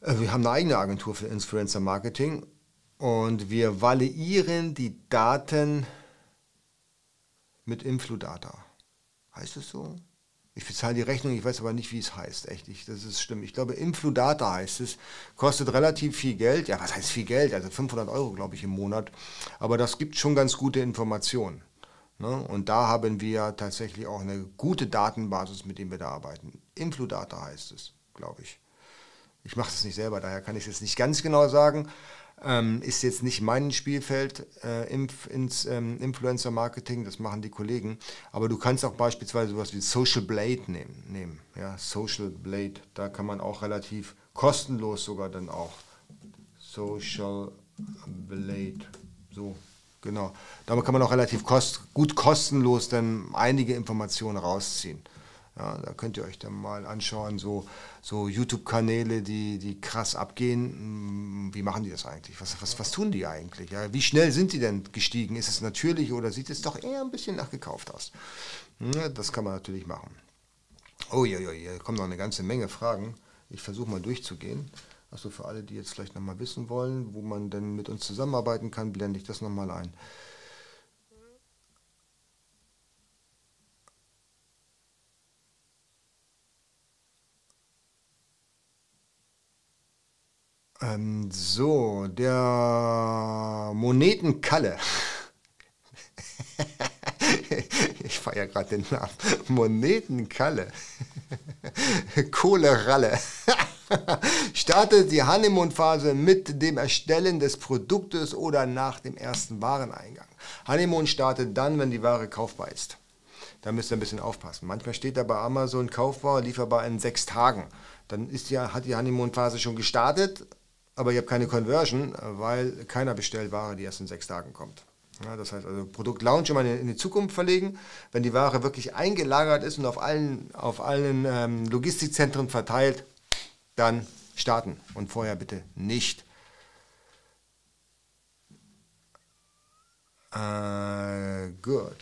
Äh, wir haben eine eigene Agentur für Influencer Marketing und wir validieren die Daten mit Infludata. Heißt es so? Ich bezahle die Rechnung, ich weiß aber nicht, wie es heißt. Echt, ich, das ist stimmt. Ich glaube, Infludata heißt es. Kostet relativ viel Geld. Ja, was heißt viel Geld? Also 500 Euro, glaube ich, im Monat. Aber das gibt schon ganz gute Informationen. Ne? Und da haben wir tatsächlich auch eine gute Datenbasis, mit der wir da arbeiten. Infludata heißt es, glaube ich. Ich mache das nicht selber, daher kann ich es jetzt nicht ganz genau sagen. Ähm, ist jetzt nicht mein Spielfeld äh, Inf ins ähm, Influencer Marketing, das machen die Kollegen. Aber du kannst auch beispielsweise sowas wie Social Blade nehmen. nehmen ja, Social Blade, da kann man auch relativ kostenlos sogar dann auch Social Blade, so genau. Damit kann man auch relativ kost gut kostenlos dann einige Informationen rausziehen. Ja, da könnt ihr euch dann mal anschauen, so, so YouTube-Kanäle, die, die krass abgehen. Hm, wie machen die das eigentlich? Was, was, was tun die eigentlich? Ja, wie schnell sind die denn gestiegen? Ist es natürlich oder sieht es doch eher ein bisschen nachgekauft aus? Ja, das kann man natürlich machen. Oh ja, ja, hier kommen noch eine ganze Menge Fragen. Ich versuche mal durchzugehen. Also für alle, die jetzt vielleicht nochmal wissen wollen, wo man denn mit uns zusammenarbeiten kann, blende ich das nochmal ein. Ähm, so, der Monetenkalle. ich feiere gerade den Namen. Monetenkalle. Kohleralle. Startet die Honeymoon-Phase mit dem Erstellen des Produktes oder nach dem ersten Wareneingang. Honeymoon startet dann, wenn die Ware kaufbar ist. Da müsst ihr ein bisschen aufpassen. Manchmal steht da bei Amazon kaufbar, lieferbar in sechs Tagen. Dann ist die, hat die Honeymoon-Phase schon gestartet, aber ich habe keine Conversion, weil keiner bestellt Ware, die erst in sechs Tagen kommt. Ja, das heißt also Produktlaunch immer in die Zukunft verlegen. Wenn die Ware wirklich eingelagert ist und auf allen, auf allen ähm, Logistikzentren verteilt, dann starten und vorher bitte nicht. Äh, gut.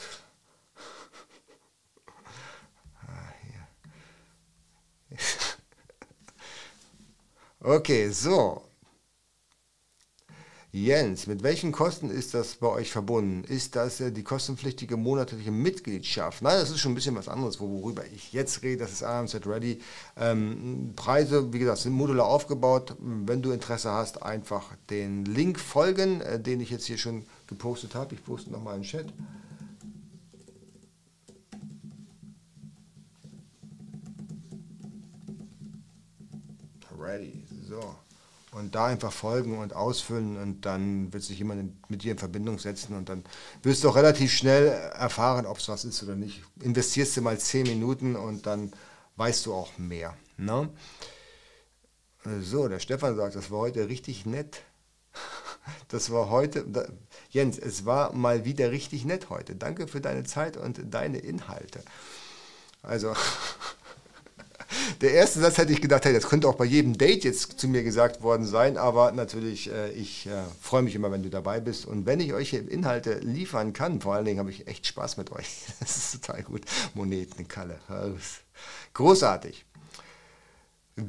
Ah, okay, so. Jens, mit welchen Kosten ist das bei euch verbunden? Ist das äh, die kostenpflichtige monatliche Mitgliedschaft? Nein, das ist schon ein bisschen was anderes, worüber ich jetzt rede. Das ist AMZ Ready. Ähm, Preise, wie gesagt, sind modular aufgebaut. Wenn du Interesse hast, einfach den Link folgen, äh, den ich jetzt hier schon gepostet habe. Ich poste nochmal in den Chat. Ready. So und da einfach folgen und ausfüllen und dann wird sich jemand mit dir in Verbindung setzen und dann wirst du auch relativ schnell erfahren, ob es was ist oder nicht. Investierst du mal 10 Minuten und dann weißt du auch mehr. Ne? So, der Stefan sagt, das war heute richtig nett. Das war heute, Jens, es war mal wieder richtig nett heute. Danke für deine Zeit und deine Inhalte. Also, der erste Satz hätte ich gedacht, hey, das könnte auch bei jedem Date jetzt zu mir gesagt worden sein, aber natürlich, äh, ich äh, freue mich immer, wenn du dabei bist und wenn ich euch Inhalte liefern kann, vor allen Dingen habe ich echt Spaß mit euch. Das ist total gut. Moneten, Kalle. Großartig.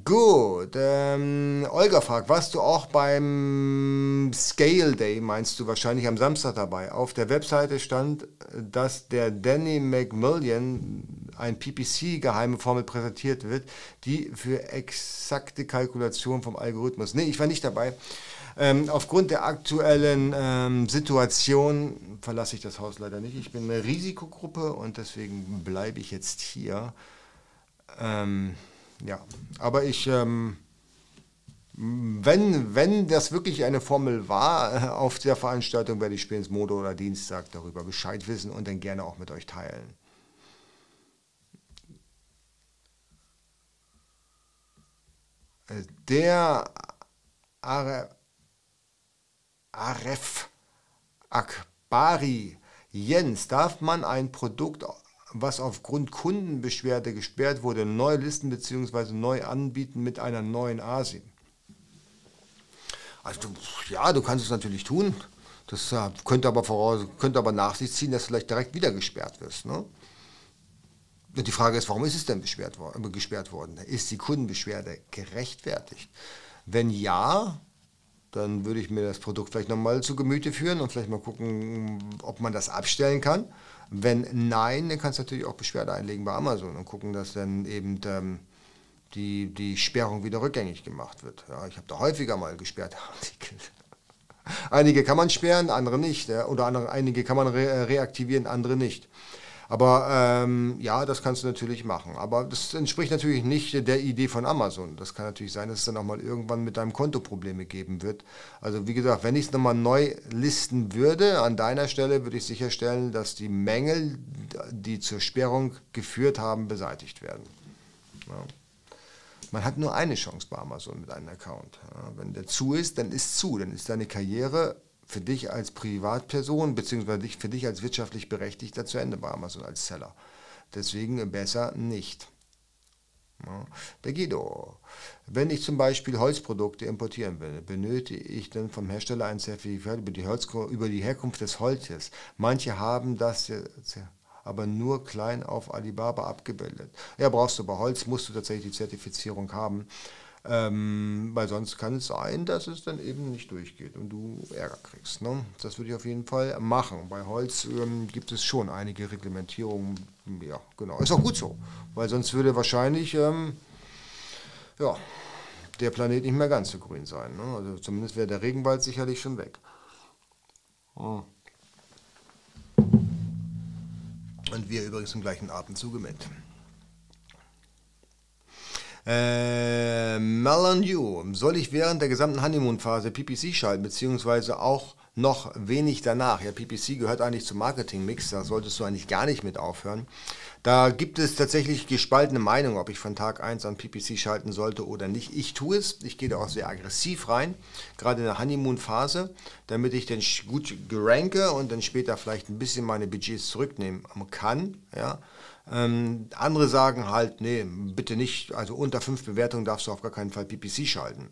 Gut. Ähm, Olga fragt, warst du auch beim Scale Day, meinst du wahrscheinlich am Samstag dabei? Auf der Webseite stand, dass der Danny McMillian ein PPC-geheime Formel präsentiert wird, die für exakte Kalkulation vom Algorithmus. Nee, ich war nicht dabei. Ähm, aufgrund der aktuellen ähm, Situation verlasse ich das Haus leider nicht. Ich bin eine Risikogruppe und deswegen bleibe ich jetzt hier. Ähm, ja, aber ich, ähm, wenn, wenn das wirklich eine Formel war auf der Veranstaltung, werde ich spätestens Montag oder Dienstag darüber Bescheid wissen und dann gerne auch mit euch teilen. Der Aref Akbari Jens, darf man ein Produkt was aufgrund Kundenbeschwerde gesperrt wurde, neu listen bzw. neu anbieten mit einer neuen ASIN. Also du, ja, du kannst es natürlich tun. Das äh, könnte, aber voraus, könnte aber nach sich ziehen, dass du vielleicht direkt wieder gesperrt wirst. Ne? Die Frage ist, warum ist es denn gesperrt, äh, gesperrt worden? Ist die Kundenbeschwerde gerechtfertigt? Wenn ja, dann würde ich mir das Produkt vielleicht nochmal zu Gemüte führen und vielleicht mal gucken, ob man das abstellen kann. Wenn nein, dann kannst du natürlich auch Beschwerde einlegen bei Amazon und gucken, dass dann eben ähm, die, die Sperrung wieder rückgängig gemacht wird. Ja, ich habe da häufiger mal gesperrte Artikel. Einige kann man sperren, andere nicht. Oder andere, einige kann man re reaktivieren, andere nicht. Aber ähm, ja, das kannst du natürlich machen. Aber das entspricht natürlich nicht der Idee von Amazon. Das kann natürlich sein, dass es dann auch mal irgendwann mit deinem Konto Probleme geben wird. Also wie gesagt, wenn ich es nochmal neu listen würde, an deiner Stelle würde ich sicherstellen, dass die Mängel, die zur Sperrung geführt haben, beseitigt werden. Ja. Man hat nur eine Chance bei Amazon mit einem Account. Ja, wenn der zu ist, dann ist zu. Dann ist deine Karriere für dich als Privatperson beziehungsweise für dich als wirtschaftlich Berechtigter zu Ende bei Amazon als Seller. Deswegen besser nicht. Ja. Der Guido. Wenn ich zum Beispiel Holzprodukte importieren will, benötige ich dann vom Hersteller ein Zertifikat über die, Holz, über die Herkunft des Holzes. Manche haben das aber nur klein auf Alibaba abgebildet. Ja, brauchst du bei Holz, musst du tatsächlich die Zertifizierung haben. Ähm, weil sonst kann es sein, dass es dann eben nicht durchgeht und du Ärger kriegst. Ne? Das würde ich auf jeden Fall machen. Bei Holz ähm, gibt es schon einige Reglementierungen. Ja, genau. Ist auch gut so, weil sonst würde wahrscheinlich ähm, ja, der Planet nicht mehr ganz so grün sein. Ne? Also zumindest wäre der Regenwald sicherlich schon weg. Oh. Und wir übrigens im gleichen Atemzuge mit. Äh, Melon. Soll ich während der gesamten Honeymoon-Phase PPC schalten, beziehungsweise auch noch wenig danach? Ja, PPC gehört eigentlich zum Marketing-Mix, da solltest du eigentlich gar nicht mit aufhören. Da gibt es tatsächlich gespaltene Meinungen, ob ich von Tag 1 an PPC schalten sollte oder nicht. Ich tue es, ich gehe da auch sehr aggressiv rein, gerade in der Honeymoon-Phase, damit ich dann gut geranke und dann später vielleicht ein bisschen meine Budgets zurücknehmen kann. Ja. Ähm, andere sagen halt, nee, bitte nicht, also unter fünf Bewertungen darfst du auf gar keinen Fall PPC schalten.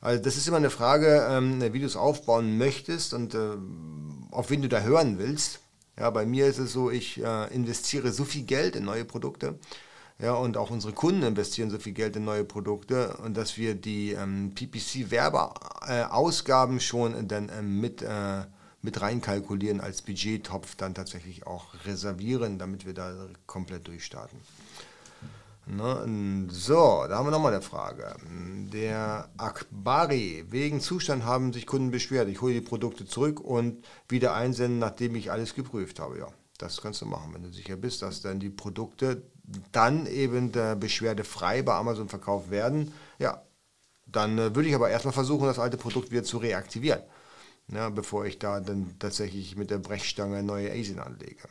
Also das ist immer eine Frage, ähm, wie du es aufbauen möchtest und äh, auf wen du da hören willst. Ja, bei mir ist es so, ich äh, investiere so viel Geld in neue Produkte. Ja, und auch unsere Kunden investieren so viel Geld in neue Produkte und dass wir die ähm, PPC-Werbeausgaben schon dann ähm, mit äh, mit reinkalkulieren als Budgettopf dann tatsächlich auch reservieren, damit wir da komplett durchstarten. Ne? So, da haben wir nochmal eine Frage. Der Akbari, wegen Zustand haben sich Kunden beschwert. Ich hole die Produkte zurück und wieder einsenden, nachdem ich alles geprüft habe. Ja, das kannst du machen, wenn du sicher bist, dass dann die Produkte dann eben der Beschwerde frei bei Amazon verkauft werden. Ja, dann äh, würde ich aber erstmal versuchen, das alte Produkt wieder zu reaktivieren ja, bevor ich da dann tatsächlich mit der Brechstange neue ASIN anlege.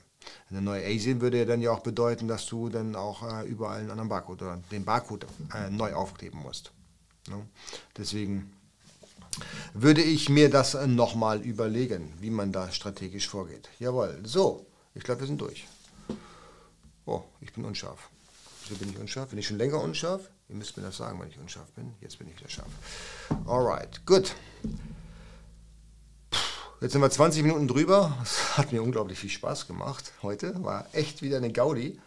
Eine neue ASIN würde ja dann ja auch bedeuten, dass du dann auch äh, überall einen anderen Barcode oder den Barcode äh, neu aufkleben musst. Ja. Deswegen würde ich mir das nochmal überlegen, wie man da strategisch vorgeht. Jawohl, so, ich glaube, wir sind durch. Oh, ich bin unscharf. Wieso bin ich unscharf? Bin ich schon länger unscharf? Ihr müsst mir das sagen, wenn ich unscharf bin. Jetzt bin ich wieder scharf. Alright, gut. Jetzt sind wir 20 Minuten drüber. Es hat mir unglaublich viel Spaß gemacht heute. War echt wieder eine Gaudi.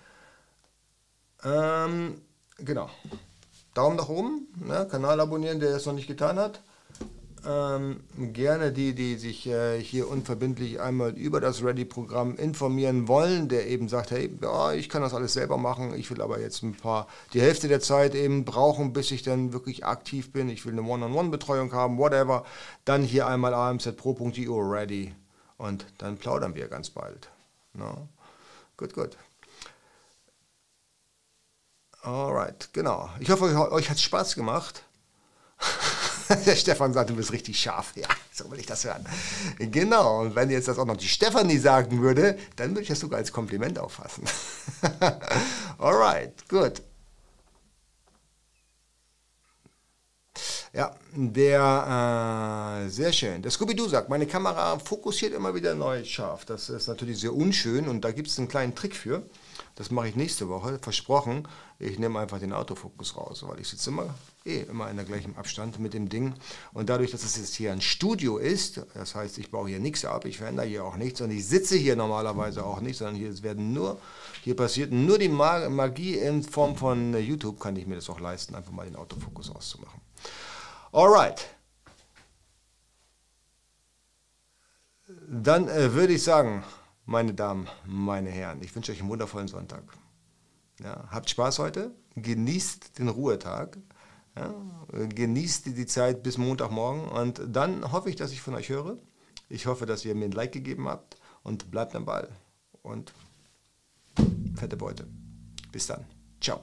Ähm, genau. Daumen nach oben, ne? Kanal abonnieren, der es noch nicht getan hat. Ähm, gerne die, die sich äh, hier unverbindlich einmal über das Ready-Programm informieren wollen, der eben sagt, hey, ja, ich kann das alles selber machen, ich will aber jetzt ein paar, die Hälfte der Zeit eben brauchen, bis ich dann wirklich aktiv bin, ich will eine One-on-One-Betreuung haben, whatever, dann hier einmal amzpro.io ready und dann plaudern wir ganz bald. No? Gut, gut. Alright, genau. Ich hoffe, euch hat es Spaß gemacht. Der Stefan sagt, du bist richtig scharf. Ja, so will ich das hören. Genau, und wenn jetzt das auch noch die Stefanie sagen würde, dann würde ich das sogar als Kompliment auffassen. Alright, gut. Ja, der, äh, sehr schön. Der Scooby-Doo sagt, meine Kamera fokussiert immer wieder neu scharf. Das ist natürlich sehr unschön und da gibt es einen kleinen Trick für. Das mache ich nächste Woche, versprochen. Ich nehme einfach den Autofokus raus, weil ich sitze immer, eh immer in der gleichen Abstand mit dem Ding. Und dadurch, dass es jetzt hier ein Studio ist, das heißt, ich baue hier nichts ab, ich verändere hier auch nichts und ich sitze hier normalerweise auch nicht, sondern hier werden nur, hier passiert nur die Magie in Form von YouTube, kann ich mir das auch leisten, einfach mal den Autofokus auszumachen. Alright. Dann äh, würde ich sagen, meine Damen, meine Herren, ich wünsche euch einen wundervollen Sonntag. Ja, habt Spaß heute, genießt den Ruhetag, ja, genießt die Zeit bis Montagmorgen und dann hoffe ich, dass ich von euch höre. Ich hoffe, dass ihr mir ein Like gegeben habt und bleibt am Ball. Und fette Beute. Bis dann. Ciao.